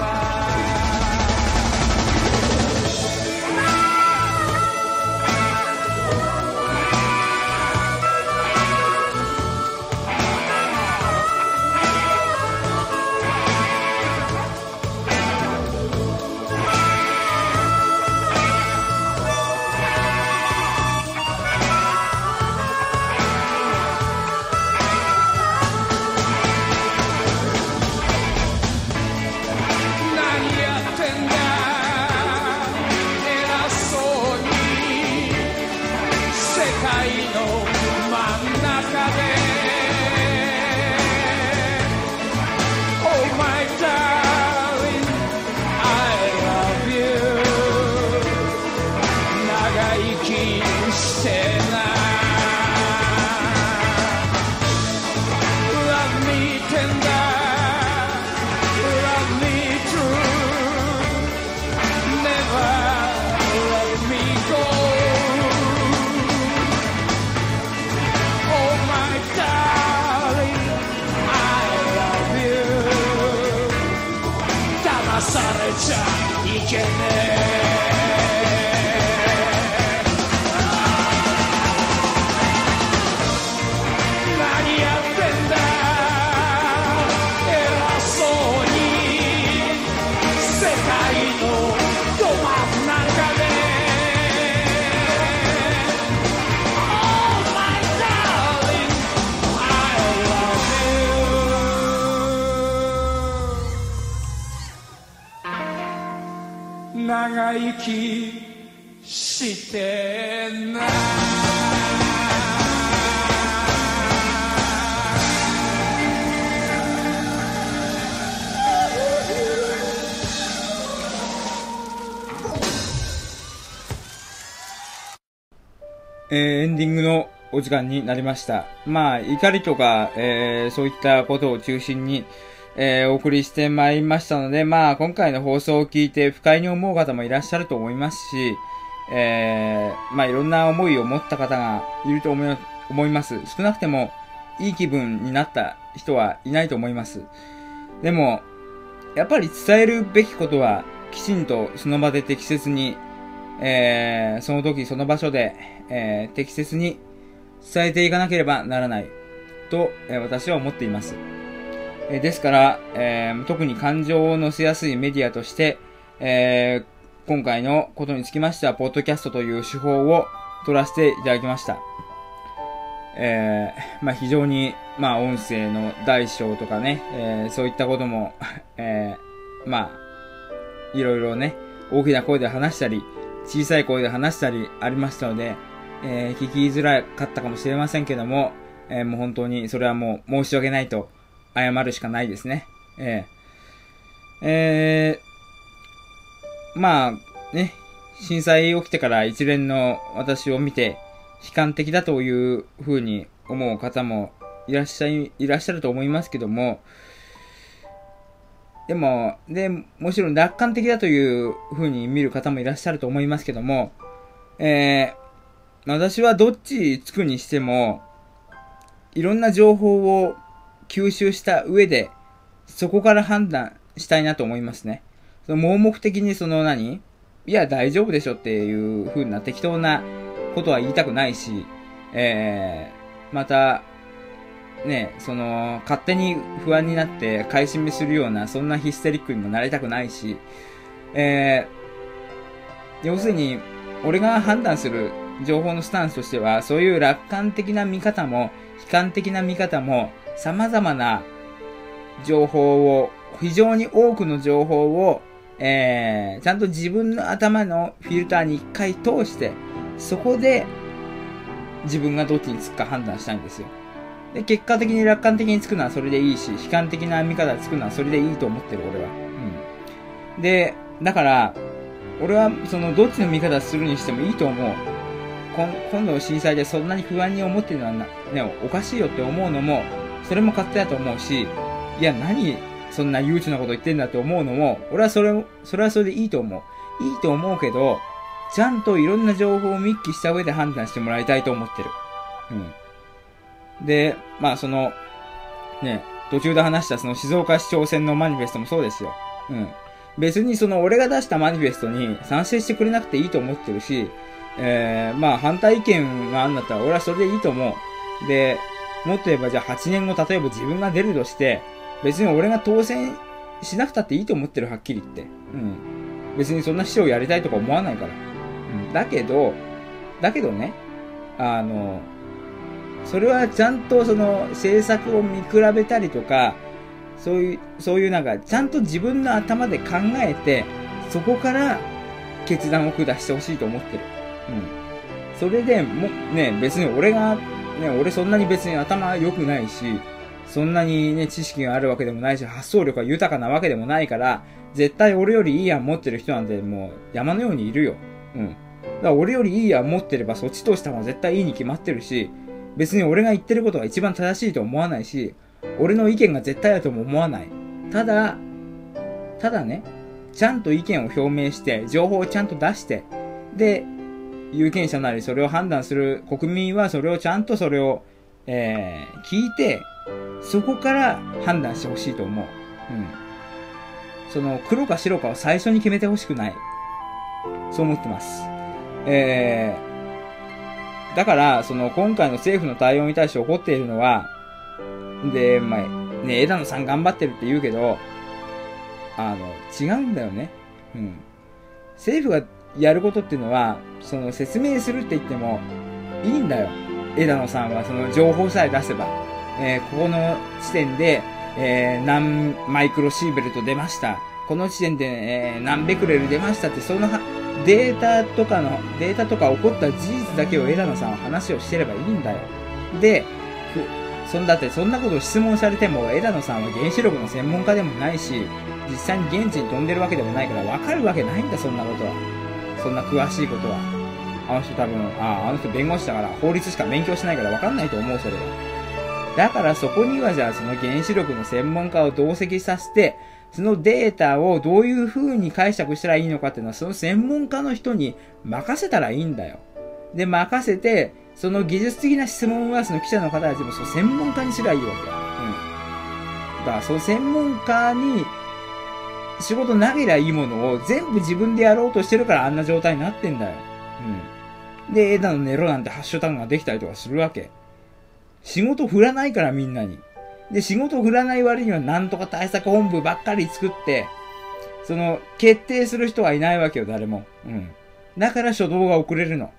Speaker 1: お時間になりました。まあ、怒りとか、えーそういったことを中心に、えーお送りしてまいりましたので、まあ、今回の放送を聞いて不快に思う方もいらっしゃると思いますし、えーまあ、いろんな思いを持った方がいると思い思います。少なくても、いい気分になった人はいないと思います。でも、やっぱり伝えるべきことは、きちんとその場で適切に、えーその時その場所で、えー適切に伝えていかなければならないと、えー私は思っています。えーですから、えー特に感情を乗せやすいメディアとして、えー今回のことにつきましては、ポッドキャストという手法を取らせていただきました。えーまあ非常に、まあ音声の大小とかね、えーそういったことも、えーまあ、いろいろね、大きな声で話したり、小さい声で話したりありましたので、えー聞きづらかったかもしれませんけども、えーもう本当にそれはもう申し訳ないと謝るしかないですね。えーえーまあ、ね、震災起きてから一連の私を見て、悲観的だというふうに思う方もいらっしゃい、いらっしゃると思いますけども、でも、で、もちろん楽観的だというふうに見る方もいらっしゃると思いますけども、えー私はどっちつくにしても、いろんな情報を吸収した上で、そこから判断したいなと思いますね。その盲目的にその何いや、大丈夫でしょっていう風な適当なことは言いたくないし、えー、また、ね、その、勝手に不安になって買い占めするような、そんなヒステリックにもなりたくないし、えー、要するに、俺が判断する情報のスタンスとしては、そういう楽観的な見方も、悲観的な見方も、様々な情報を、非常に多くの情報を、えー、ちゃんと自分の頭のフィルターに一回通して、そこで自分がどっちにつくか判断したいんですよ。で、結果的に楽観的につくのはそれでいいし、悲観的な見方つくのはそれでいいと思ってる、俺は。うん。で、だから、俺はそのどっちの見方するにしてもいいと思う。今度の震災でそんなに不安に思ってるのはな、ね、おかしいよって思うのも、それも勝手だと思うし、いや、何、そんな悠長なこと言ってんだって思うのも、俺はそれ、それはそれでいいと思う。いいと思うけど、ちゃんといろんな情報を見聞きした上で判断してもらいたいと思ってる。うん。で、まあその、ね、途中で話したその静岡市長選のマニフェストもそうですよ。うん。別にその俺が出したマニフェストに賛成してくれなくていいと思ってるし、えー、まあ反対意見があんだったら俺はそれでいいと思う。で、もっと言えばじゃあ8年後例えば自分が出るとして、別に俺が当選しなくたっていいと思ってるはっきり言って。うん。別にそんな市長やりたいとか思わないから。うん。だけど、だけどね、あの、それはちゃんとその政策を見比べたりとか、そういう、そういうなんか、ちゃんと自分の頭で考えて、そこから決断を下してほしいと思ってる。うん。それでも、ね、別に俺が、ね、俺そんなに別に頭良くないし、そんなにね、知識があるわけでもないし、発想力が豊かなわけでもないから、絶対俺よりいい案持ってる人なんてもう山のようにいるよ。うん。だから俺よりいい案持ってればそっちとした方が絶対いいに決まってるし、別に俺が言ってることが一番正しいと思わないし、俺の意見が絶対だとも思わない。ただ、ただね、ちゃんと意見を表明して、情報をちゃんと出して、で、有権者なりそれを判断する国民はそれをちゃんとそれを、えー、聞いて、そこから判断してほしいと思う。うん。その、黒か白かを最初に決めてほしくない。そう思ってます。えー、だから、その、今回の政府の対応に対して怒っているのは、で、まあ、ね、枝野さん頑張ってるって言うけど、あの、違うんだよね。うん。政府がやることっていうのは、その説明するって言っても、いいんだよ。枝野さんはその情報さえ出せば。えーここの地点で、えー何マイクロシーベルト出ました。この地点で、えー何ベクレル出ましたって、そのデータとかの、データとか起こった事実だけを枝野さんは話をしてればいいんだよ。で、そんだってそんなことを質問されても枝野さんは原子力の専門家でもないし、実際に現地に飛んでるわけでもないから分かるわけないんだ、そんなことは。そんな詳しいことは。あの人多分、あああの人弁護士だから法律しか勉強しないから分かんないと思う、それは。だからそこにはじゃあその原子力の専門家を同席させて、そのデータをどういう風に解釈したらいいのかっていうのはその専門家の人に任せたらいいんだよ。で、任せて、その技術的な質問はその記者の方たちもその専門家にすりゃいいわけ。うん。だからその専門家に仕事投げりゃいいものを全部自分でやろうとしてるからあんな状態になってんだよ。うん。で、枝のネロなんてハッシュタグができたりとかするわけ。仕事振らないからみんなに。で、仕事振らない割にはなんとか対策本部ばっかり作って、その、決定する人はいないわけよ、誰も。うん。だから初動が遅れるの。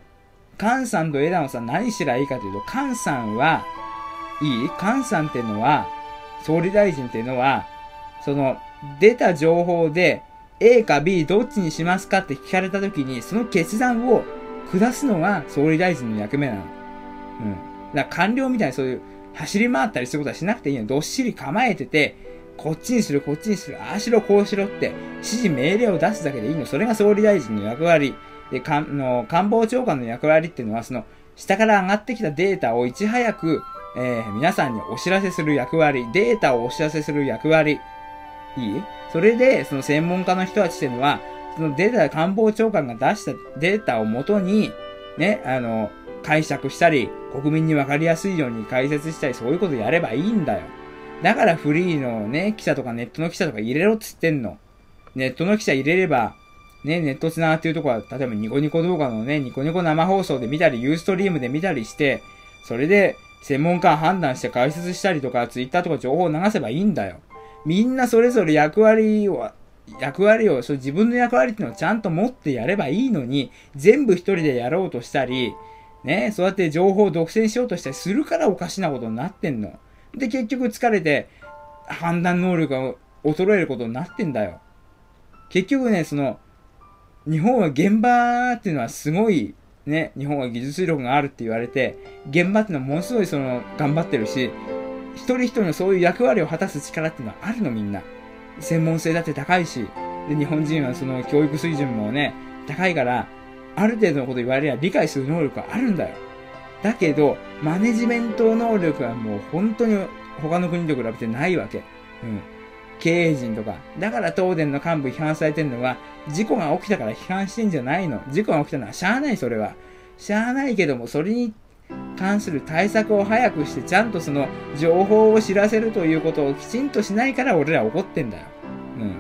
Speaker 1: 菅さんと枝野さん何したらいいかというと、菅さんは、いい？菅さんってのは、総理大臣っていうのは、その、出た情報で、A か B どっちにしますかって聞かれた時に、その決断を下すのが総理大臣の役目なの。うん。だから官僚みたいにそういう走り回ったりすることはしなくていいの。どっしり構えてて、こっちにする、こっちにする、ああしろ、こうしろって、指示命令を出すだけでいいの。それが総理大臣の役割。で、かんの官房長官の役割っていうのは、その、下から上がってきたデータをいち早く、えー皆さんにお知らせする役割。データをお知らせする役割。いい？それで、その専門家の人たちっていうのは、そのデータ、官房長官が出したデータをもとに、ね、あの、解釈したり、国民にわかりやすいように解説したり、そういうことやればいいんだよ。だからフリーのね、記者とかネットの記者とか入れろっつってんの。ネットの記者入れれば、ね、ネット繋がってるとこは、例えばニコニコ動画のね、ニコニコ生放送で見たり、ユーストリームで見たりして、それで専門家判断して解説したりとか、ツイッターとか情報を流せばいいんだよ。みんなそれぞれ役割を、役割を、そう自分の役割っていうのをちゃんと持ってやればいいのに、全部一人でやろうとしたり、ね、そうやって情報を独占しようとしたりするからおかしなことになってんの。で、結局疲れて、判断能力が衰えることになってんだよ。結局ね、その、日本は現場っていうのはすごい、ね、日本は技術力があるって言われて、現場っていうのはものすごいその、頑張ってるし、一人一人のそういう役割を果たす力っていうのはあるのみんな。専門性だって高いし、で、日本人はその教育水準もね、高いから、ある程度のこと言われりゃ理解する能力があるんだよ。だけど、マネジメント能力はもう本当に他の国と比べてないわけ。うん。経営陣とか。だから東電の幹部批判されてるのは、事故が起きたから批判してんじゃないの。事故が起きたのはしゃあない、それは。しゃあないけども、それに関する対策を早くして、ちゃんとその情報を知らせるということをきちんとしないから俺ら怒ってんだよ。うん。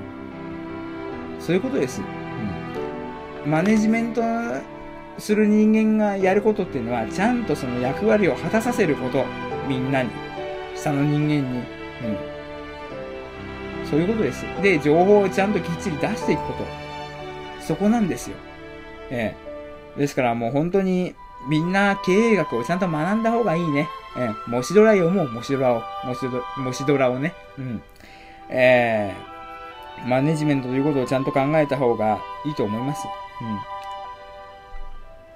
Speaker 1: そういうことです。うん。マネジメントする人間がやることっていうのは、ちゃんとその役割を果たさせること。みんなに。下の人間に。うん。そういうことです。で、情報をちゃんときっちり出していくこと。そこなんですよ。ええ。ですからもう本当に、みんな経営学をちゃんと学んだ方がいいね。ええ。もしドラ読もう、もしドラを。もしドもしドラをね。うん。ええ。マネジメントということをちゃんと考えた方がいいと思います。うん。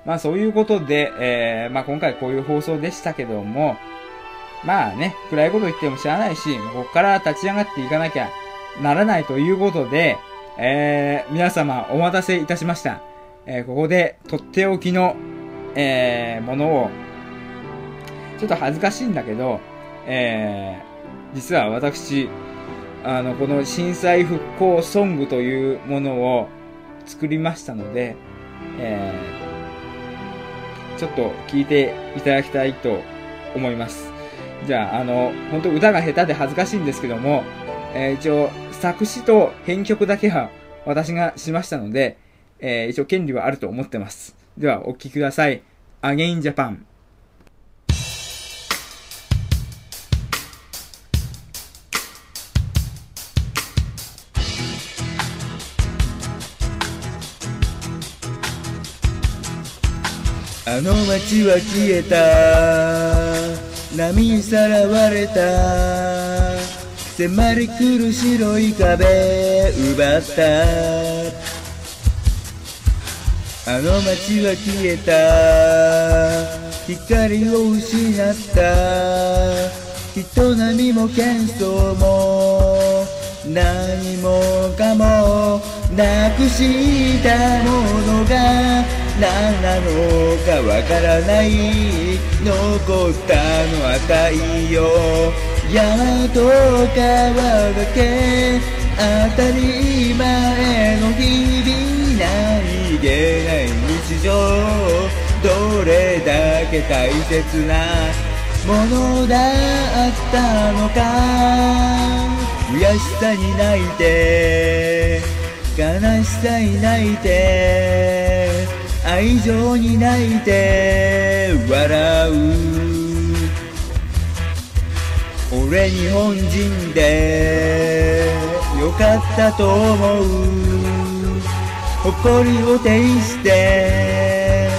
Speaker 1: まあそういうことで、えー、まあ今回こういう放送でしたけども、まあね、暗いこと言っても知らないし、ここから立ち上がっていかなきゃならないということで、えー、皆様お待たせいたしました。えー、ここでとっておきの、えー、ものを、ちょっと恥ずかしいんだけど、えー、実は私、あの、この震災復興ソングというものを作りましたので、えー、ちょっと聞いていただきたいと思います。じゃあ、あの、本当歌が下手で恥ずかしいんですけども、えー一応、作詞と編曲だけは私がしましたので、えー一応権利はあると思ってます。では、お聴きください。Again Japan。あの街は消えた波にさらわれた迫り来る白い壁奪ったあの街は消えた。光を失った。人波も喧騒も。何もかもなくしたものが何なのかわからない。残ったのは太陽山と川だけ当たり前の日々。何気ない日常どれだけ大切なものだったのか。悔しさに泣いて悲しさに泣いて愛情に泣いて笑う。俺日本人でよかったと思う。誇りを呈して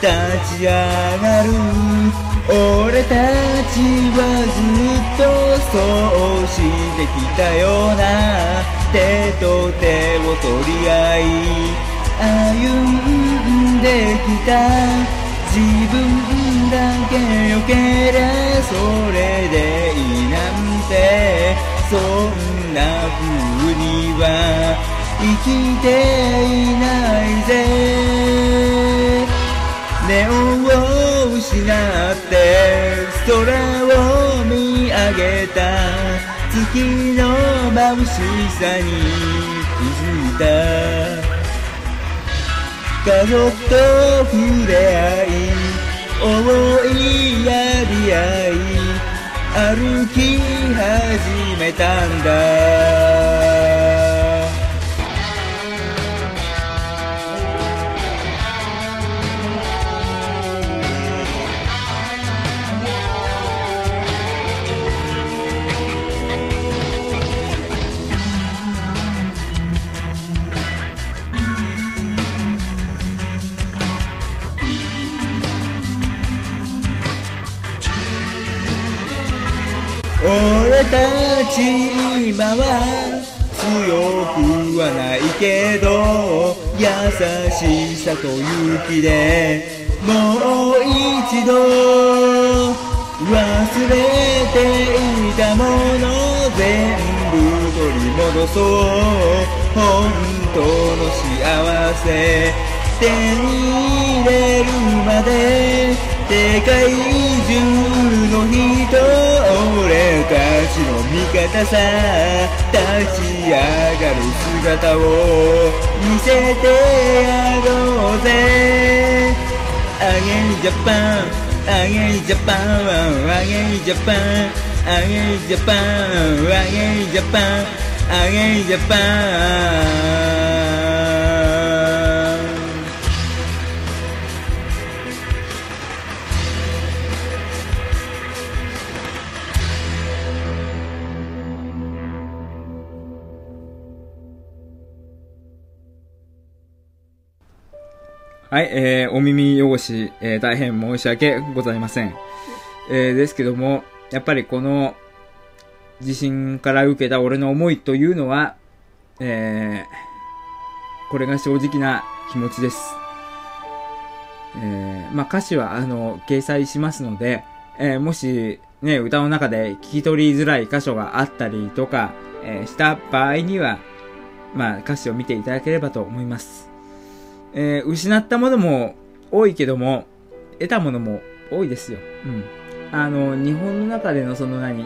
Speaker 1: 立ち上がる。俺たちはずっとそうしてきたような。手と手を取り合い歩んできた。自分だけよけりゃそれでいいなんて。そんな風には生きていないぜ。ネオンを失って空を見上げた。月の眩しさに気づいた。家族と触れ合い思いやり合い歩き始めたんだ。俺たち今は強くはないけど優しさと勇気でもう一度忘れていたもの全部取り戻そう。本当の幸せ手に入れるまで。世界中の人俺たちの味方さ立ち上がる姿を見せてやろうぜ。あげジャパンあげジャパンあげジャパンあげジャパンあげジャパンあげジャパン。はい、えー、お耳汚し、えー、大変申し訳ございません。えー、ですけども、やっぱりこの地震から受けた俺の思いというのは、えー、これが正直な気持ちです。えー、まあ、歌詞は、あの、掲載しますので、えー、もし、ね、歌の中で聞き取りづらい箇所があったりとか、えー、した場合には、まあ、歌詞を見ていただければと思います。えー、失ったものも多いけども、得たものも多いですよ。うん。あの、日本の中でのその何？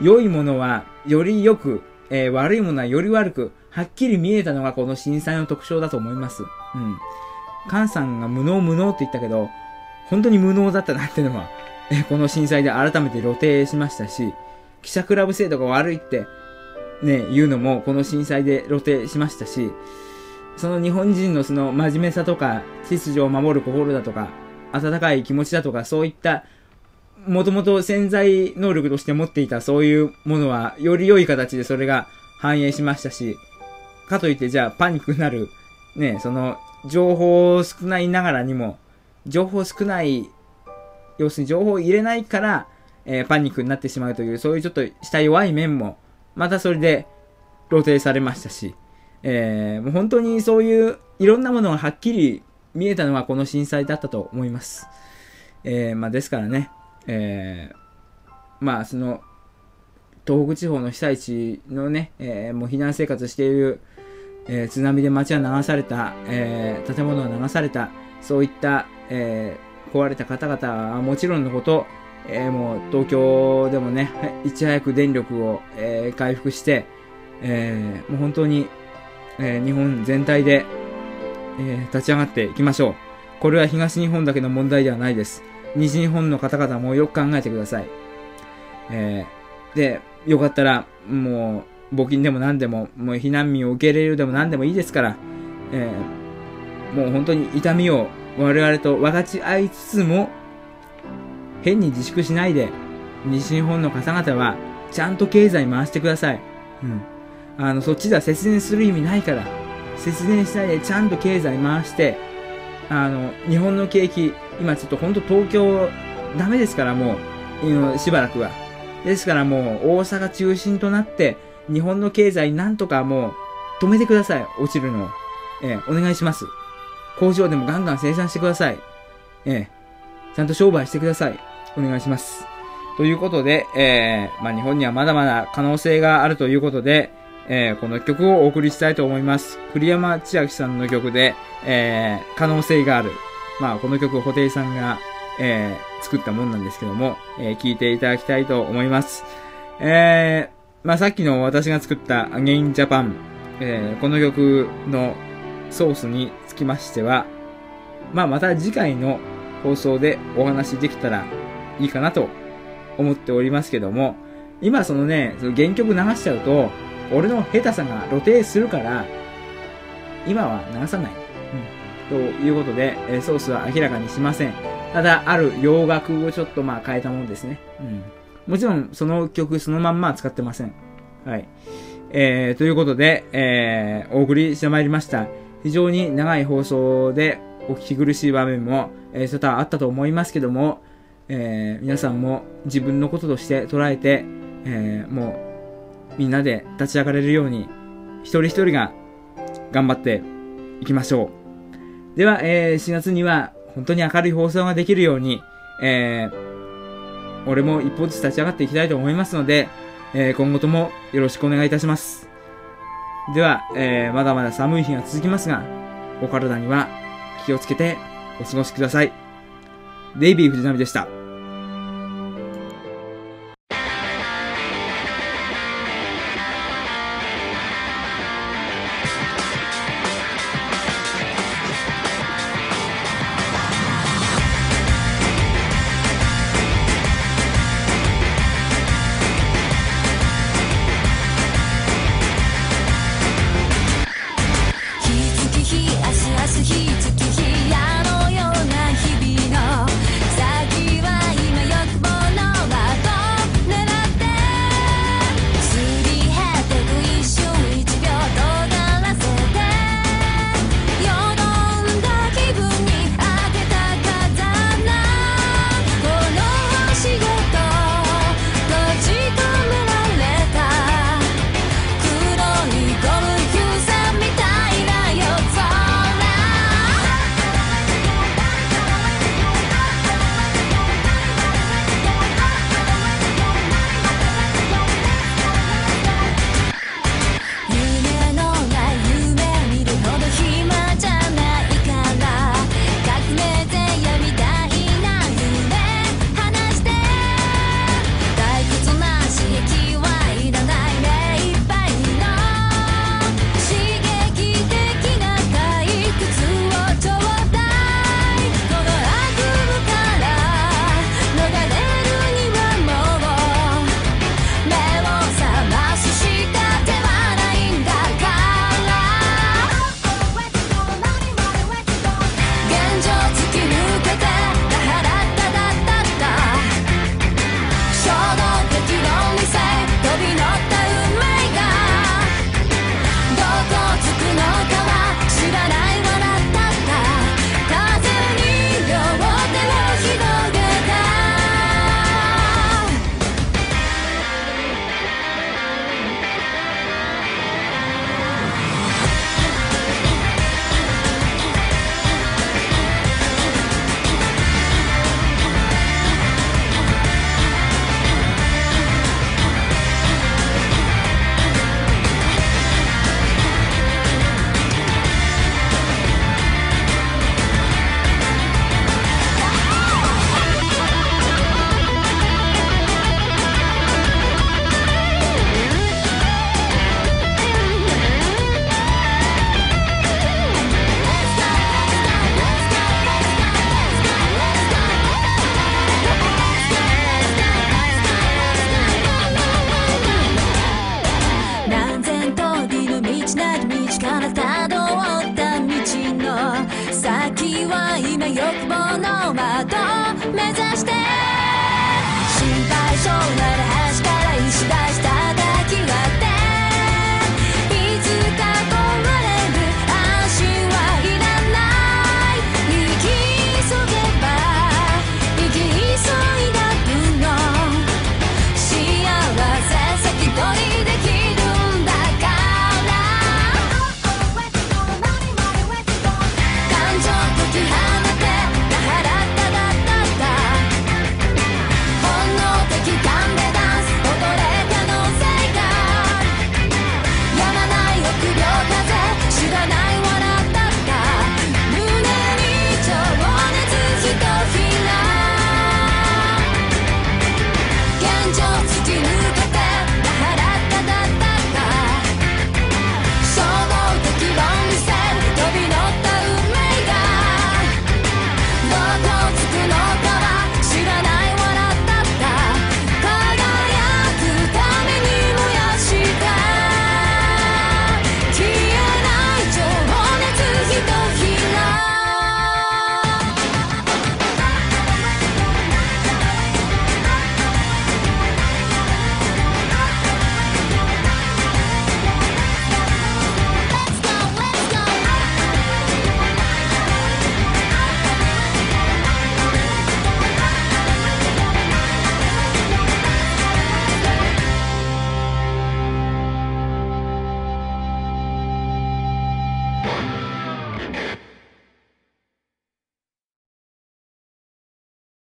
Speaker 1: 良いものはより良く、えー、悪いものはより悪く、はっきり見えたのがこの震災の特徴だと思います。うん。菅さんが無能無能って言ったけど、本当に無能だったなっていうのは、えー、この震災で改めて露呈しましたし、記者クラブ制度が悪いって、ね、言うのもこの震災で露呈しましたし、その日本人のその真面目さとか、秩序を守る心だとか、温かい気持ちだとか、そういった、もともと潜在能力として持っていたそういうものは、より良い形でそれが反映しましたし、かといってじゃあパニックになる、ね、その、情報少ないながらにも、情報少ない、要するに情報を入れないから、えー、パニックになってしまうという、そういうちょっとした弱い面も、またそれで露呈されましたし、えー、もう本当にそういういろんなものがはっきり見えたのはこの震災だったと思います。えーまあ、ですからね、えーまあその東北地方の被災地のね、えーもう避難生活している、えー津波で街が流された、えー建物が流された、そういった、えー壊れた方々はもちろんのこと、えーもう東京でもね、いち早く電力を、えー回復して、えーもう本当に、えー日本全体で、えー立ち上がっていきましょう。これは東日本だけの問題ではないです。西日本の方々もよく考えてください。えーで、よかったら、もう、募金でも何でも、もう避難民を受け入れるでも何でもいいですから、えーもう本当に痛みを我々と分かち合いつつも、変に自粛しないで、西日本の方々は、ちゃんと経済回してください。うん。あの、そっちでは節電する意味ないから、節電しないでちゃんと経済回して、あの、日本の景気、今ちょっと本当東京、ダメですからもう、しばらくは。ですからもう、大阪中心となって、日本の経済なんとかもう、止めてください。落ちるの。ええお願いします。工場でもガンガン生産してください。ええちゃんと商売してください。お願いします。ということで、えー、まあ、日本にはまだまだ可能性があるということで、えー、この曲をお送りしたいと思います。栗山千明さんの曲で、えー、可能性がある。まあ、この曲、布袋さんが、えー、作ったもんなんですけども、えー、聴いていただきたいと思います。えー、まあ、さっきの私が作ったアゲインジャパン、えー、この曲のソースにつきましては、まあ、また次回の放送でお話できたらいいかなと思っておりますけども、今そのね、その原曲流しちゃうと、俺の下手さが露呈するから、今は流さない。うん。ということで、えソースは明らかにしません。ただ、ある洋楽をちょっとまあ変えたものですね。うん。もちろん、その曲そのまんま使ってません。はい。えー、ということで、えー、お送りしてまいりました。非常に長い放送でお聞き苦しい場面も、えー、多々あったと思いますけども、えー皆さんも自分のこととして捉えて、えーもうみんなで立ち上がれるように、一人一人が頑張っていきましょう。では、えー4月には本当に明るい放送ができるように、えー俺も一歩ずつ立ち上がっていきたいと思いますので、えー今後ともよろしくお願いいたします。では、えーまだまだ寒い日が続きますが、お体には気をつけてお過ごしください。デイビー藤波でした。